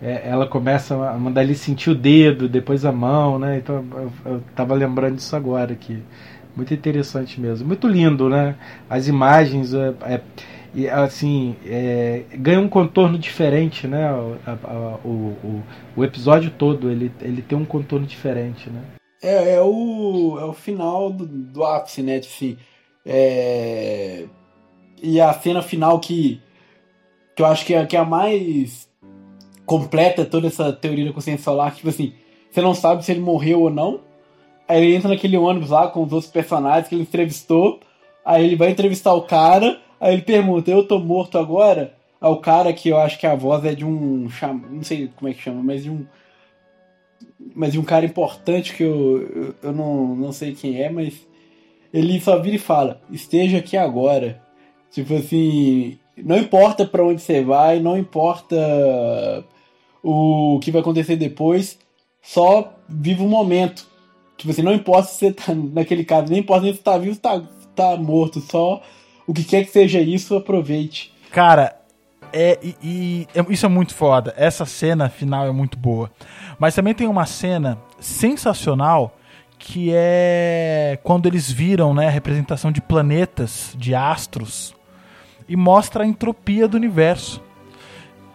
é, ela começa a mandar ele sentir o dedo, depois a mão, né? Então eu, eu tava lembrando disso agora aqui. Muito interessante mesmo. Muito lindo, né? As imagens, é, é, e assim, é, ganha um contorno diferente, né? O, a, o, o, o, episódio todo, ele, ele tem um contorno diferente, né? É, é, o, é o final do, do ápice, né? Assim, é... E a cena final que, que eu acho que é, que é a mais completa toda essa teoria da consciência solar, tipo assim, você não sabe se ele morreu ou não. Aí ele entra naquele ônibus lá com os outros personagens que ele entrevistou. Aí ele vai entrevistar o cara. Aí ele pergunta: Eu tô morto agora? Aí o cara que eu acho que a voz é de um. Não sei como é que chama, mas de um. Mas de um cara importante que eu, eu, eu não, não sei quem é, mas. Ele só vira e fala: Esteja aqui agora. Tipo assim. Não importa para onde você vai, não importa o que vai acontecer depois, só vive o momento. Tipo assim, não importa se você tá naquele caso, nem importa se você tá vivo ou tá, tá morto, só o que quer que seja isso, aproveite. Cara, é, e, e, é, isso é muito foda. Essa cena final é muito boa. Mas também tem uma cena sensacional que é quando eles viram né, a representação de planetas, de astros, e mostra a entropia do universo.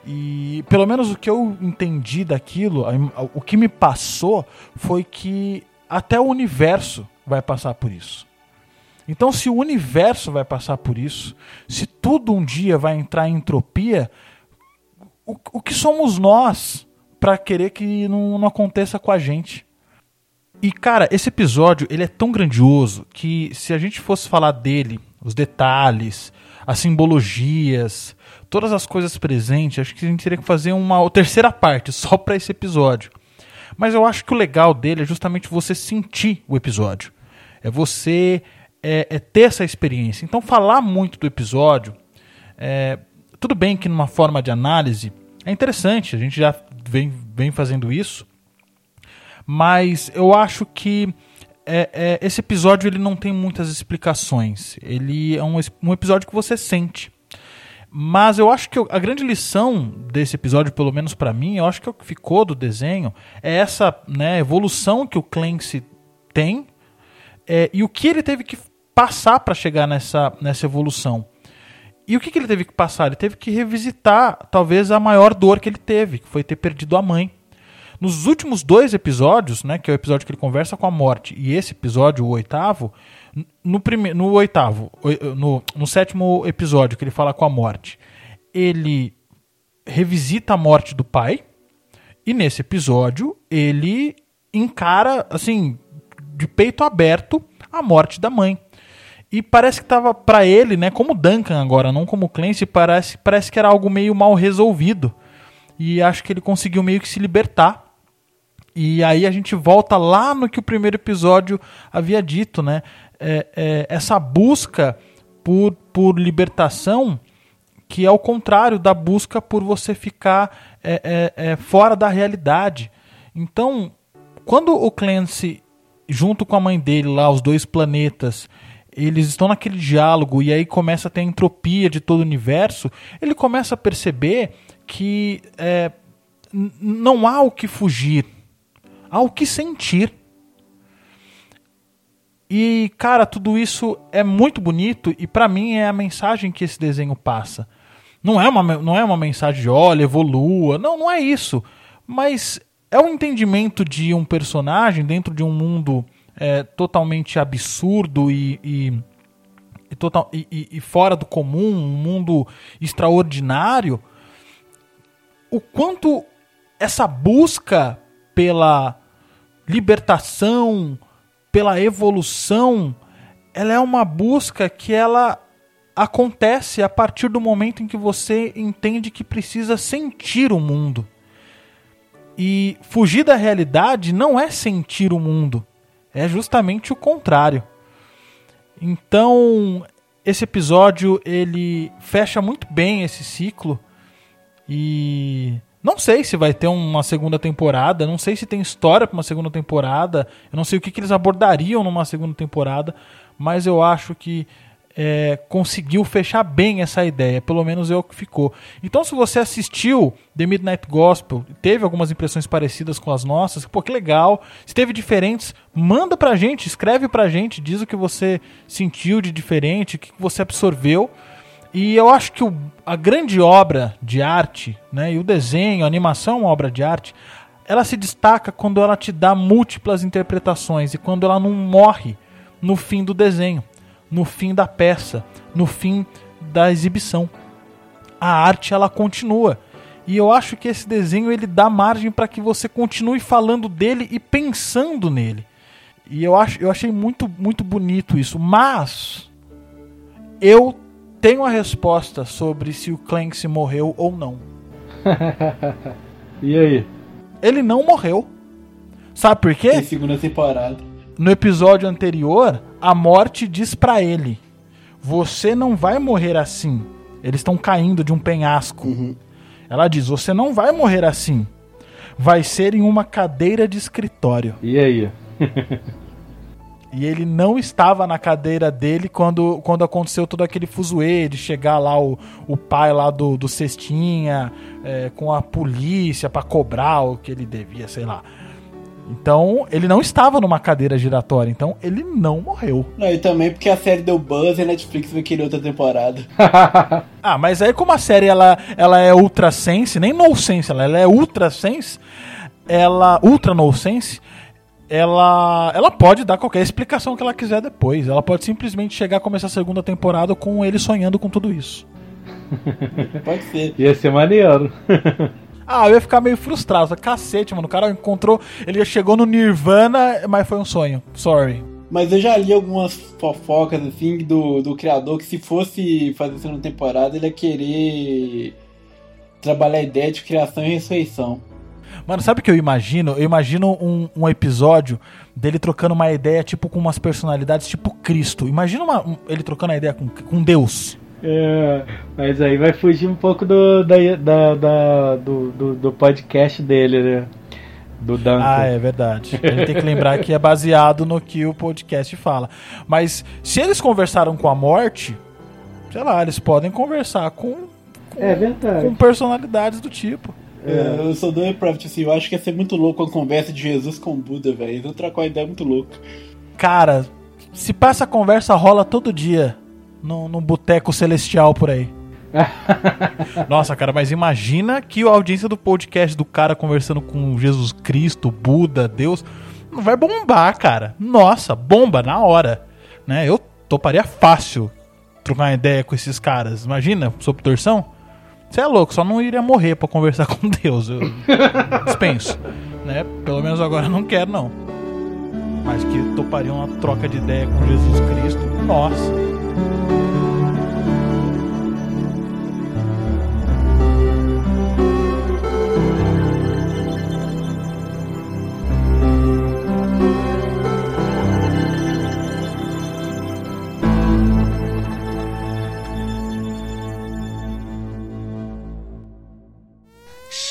E pelo menos o que eu entendi daquilo, o que me passou foi que até o universo vai passar por isso. Então, se o universo vai passar por isso, se tudo um dia vai entrar em entropia, o, o que somos nós para querer que não, não aconteça com a gente? E cara, esse episódio ele é tão grandioso que se a gente fosse falar dele, os detalhes, as simbologias, todas as coisas presentes, acho que a gente teria que fazer uma terceira parte só para esse episódio. Mas eu acho que o legal dele é justamente você sentir o episódio. É você é, é ter essa experiência. Então, falar muito do episódio, é, tudo bem que numa forma de análise é interessante, a gente já vem, vem fazendo isso, mas eu acho que é, é, esse episódio ele não tem muitas explicações. Ele é um, um episódio que você sente. Mas eu acho que a grande lição desse episódio, pelo menos para mim, eu acho que é o que ficou do desenho, é essa né, evolução que o Clancy tem é, e o que ele teve que passar para chegar nessa, nessa evolução. E o que, que ele teve que passar? Ele teve que revisitar talvez a maior dor que ele teve, que foi ter perdido a mãe. Nos últimos dois episódios, né, que é o episódio que ele conversa com a morte, e esse episódio, o oitavo, no, prime, no oitavo, no, no sétimo episódio que ele fala com a morte, ele revisita a morte do pai, e nesse episódio ele encara, assim, de peito aberto, a morte da mãe. E parece que tava para ele, né, como Duncan agora, não como Clancy, parece, parece que era algo meio mal resolvido. E acho que ele conseguiu meio que se libertar e aí a gente volta lá no que o primeiro episódio havia dito, né? É, é, essa busca por, por libertação que é o contrário da busca por você ficar é, é, é, fora da realidade. Então, quando o Clancy, junto com a mãe dele lá, os dois planetas, eles estão naquele diálogo e aí começa a ter a entropia de todo o universo, ele começa a perceber que é, não há o que fugir ao que sentir. E, cara, tudo isso é muito bonito e para mim é a mensagem que esse desenho passa. Não é uma, não é uma mensagem de olha, evolua. Não, não é isso. Mas é um entendimento de um personagem dentro de um mundo é, totalmente absurdo e, e, e, total, e, e fora do comum, um mundo extraordinário. O quanto essa busca pela libertação, pela evolução, ela é uma busca que ela acontece a partir do momento em que você entende que precisa sentir o mundo. E fugir da realidade não é sentir o mundo, é justamente o contrário. Então, esse episódio ele fecha muito bem esse ciclo e não sei se vai ter uma segunda temporada, não sei se tem história para uma segunda temporada, eu não sei o que, que eles abordariam numa segunda temporada, mas eu acho que é, conseguiu fechar bem essa ideia, pelo menos é o que ficou. Então, se você assistiu The Midnight Gospel, teve algumas impressões parecidas com as nossas, pô, que legal. Se teve diferentes, manda pra gente, escreve pra gente, diz o que você sentiu de diferente, o que você absorveu. E eu acho que o, a grande obra de arte, né, e o desenho, a animação uma obra de arte, ela se destaca quando ela te dá múltiplas interpretações e quando ela não morre no fim do desenho no fim da peça, no fim da exibição. A arte ela continua. E eu acho que esse desenho ele dá margem para que você continue falando dele e pensando nele. E eu, acho, eu achei muito, muito bonito isso. Mas eu tenho a resposta sobre se o Clancy morreu ou não. e aí? Ele não morreu. Sabe por quê? Tem segunda temporada. No episódio anterior, a morte diz para ele: Você não vai morrer assim. Eles estão caindo de um penhasco. Uhum. Ela diz: Você não vai morrer assim. Vai ser em uma cadeira de escritório. E aí? e ele não estava na cadeira dele quando, quando aconteceu todo aquele fuzuê de chegar lá o, o pai lá do, do Cestinha é, com a polícia para cobrar o que ele devia, sei lá. Então, ele não estava numa cadeira giratória, então ele não morreu. Não, e também porque a série deu buzz e a Netflix vai querer outra temporada. ah, mas aí como a série ela, ela é ultra sense, nem no sense, ela, ela é ultra sense, ela ultra no sense, ela ela pode dar qualquer explicação que ela quiser depois. Ela pode simplesmente chegar a começar a segunda temporada com ele sonhando com tudo isso. pode ser. Ia ser maneiro. Ah, eu ia ficar meio frustrado. Cacete, mano. O cara encontrou. Ele já chegou no Nirvana, mas foi um sonho. Sorry. Mas eu já li algumas fofocas, assim, do, do criador que se fosse fazer segunda temporada, ele ia querer trabalhar a ideia de criação e ressurreição. Mano, sabe o que eu imagino? Eu imagino um, um episódio dele trocando uma ideia, tipo, com umas personalidades, tipo Cristo. Imagina uma, um, ele trocando a ideia com, com Deus. É, mas aí vai fugir um pouco do, da, da, da do, do, do, podcast dele, né? Do Dante. Ah, é verdade. A gente tem que lembrar que é baseado no que o podcast fala. Mas se eles conversaram com a morte, sei lá, eles podem conversar com, com, é verdade. com personalidades do tipo. É, eu sou doido pra assim, eu acho que ia ser muito louco a conversa de Jesus com Buda, velho. Eles vão trocar uma ideia muito louca. Cara, se passa a conversa rola todo dia no, no boteco celestial por aí. Nossa, cara, mas imagina que a audiência do podcast do cara conversando com Jesus Cristo, Buda, Deus, não vai bombar, cara. Nossa, bomba na hora. Né? Eu toparia fácil trocar uma ideia com esses caras. Imagina, sob torção. Você é louco, só não iria morrer para conversar com Deus. Eu dispenso. Né? Pelo menos agora eu não quero, não. Mas que toparia uma troca de ideia com Jesus Cristo. Nossa.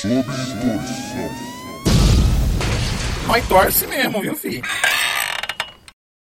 Sob torção. Mas torce mesmo, viu, filho?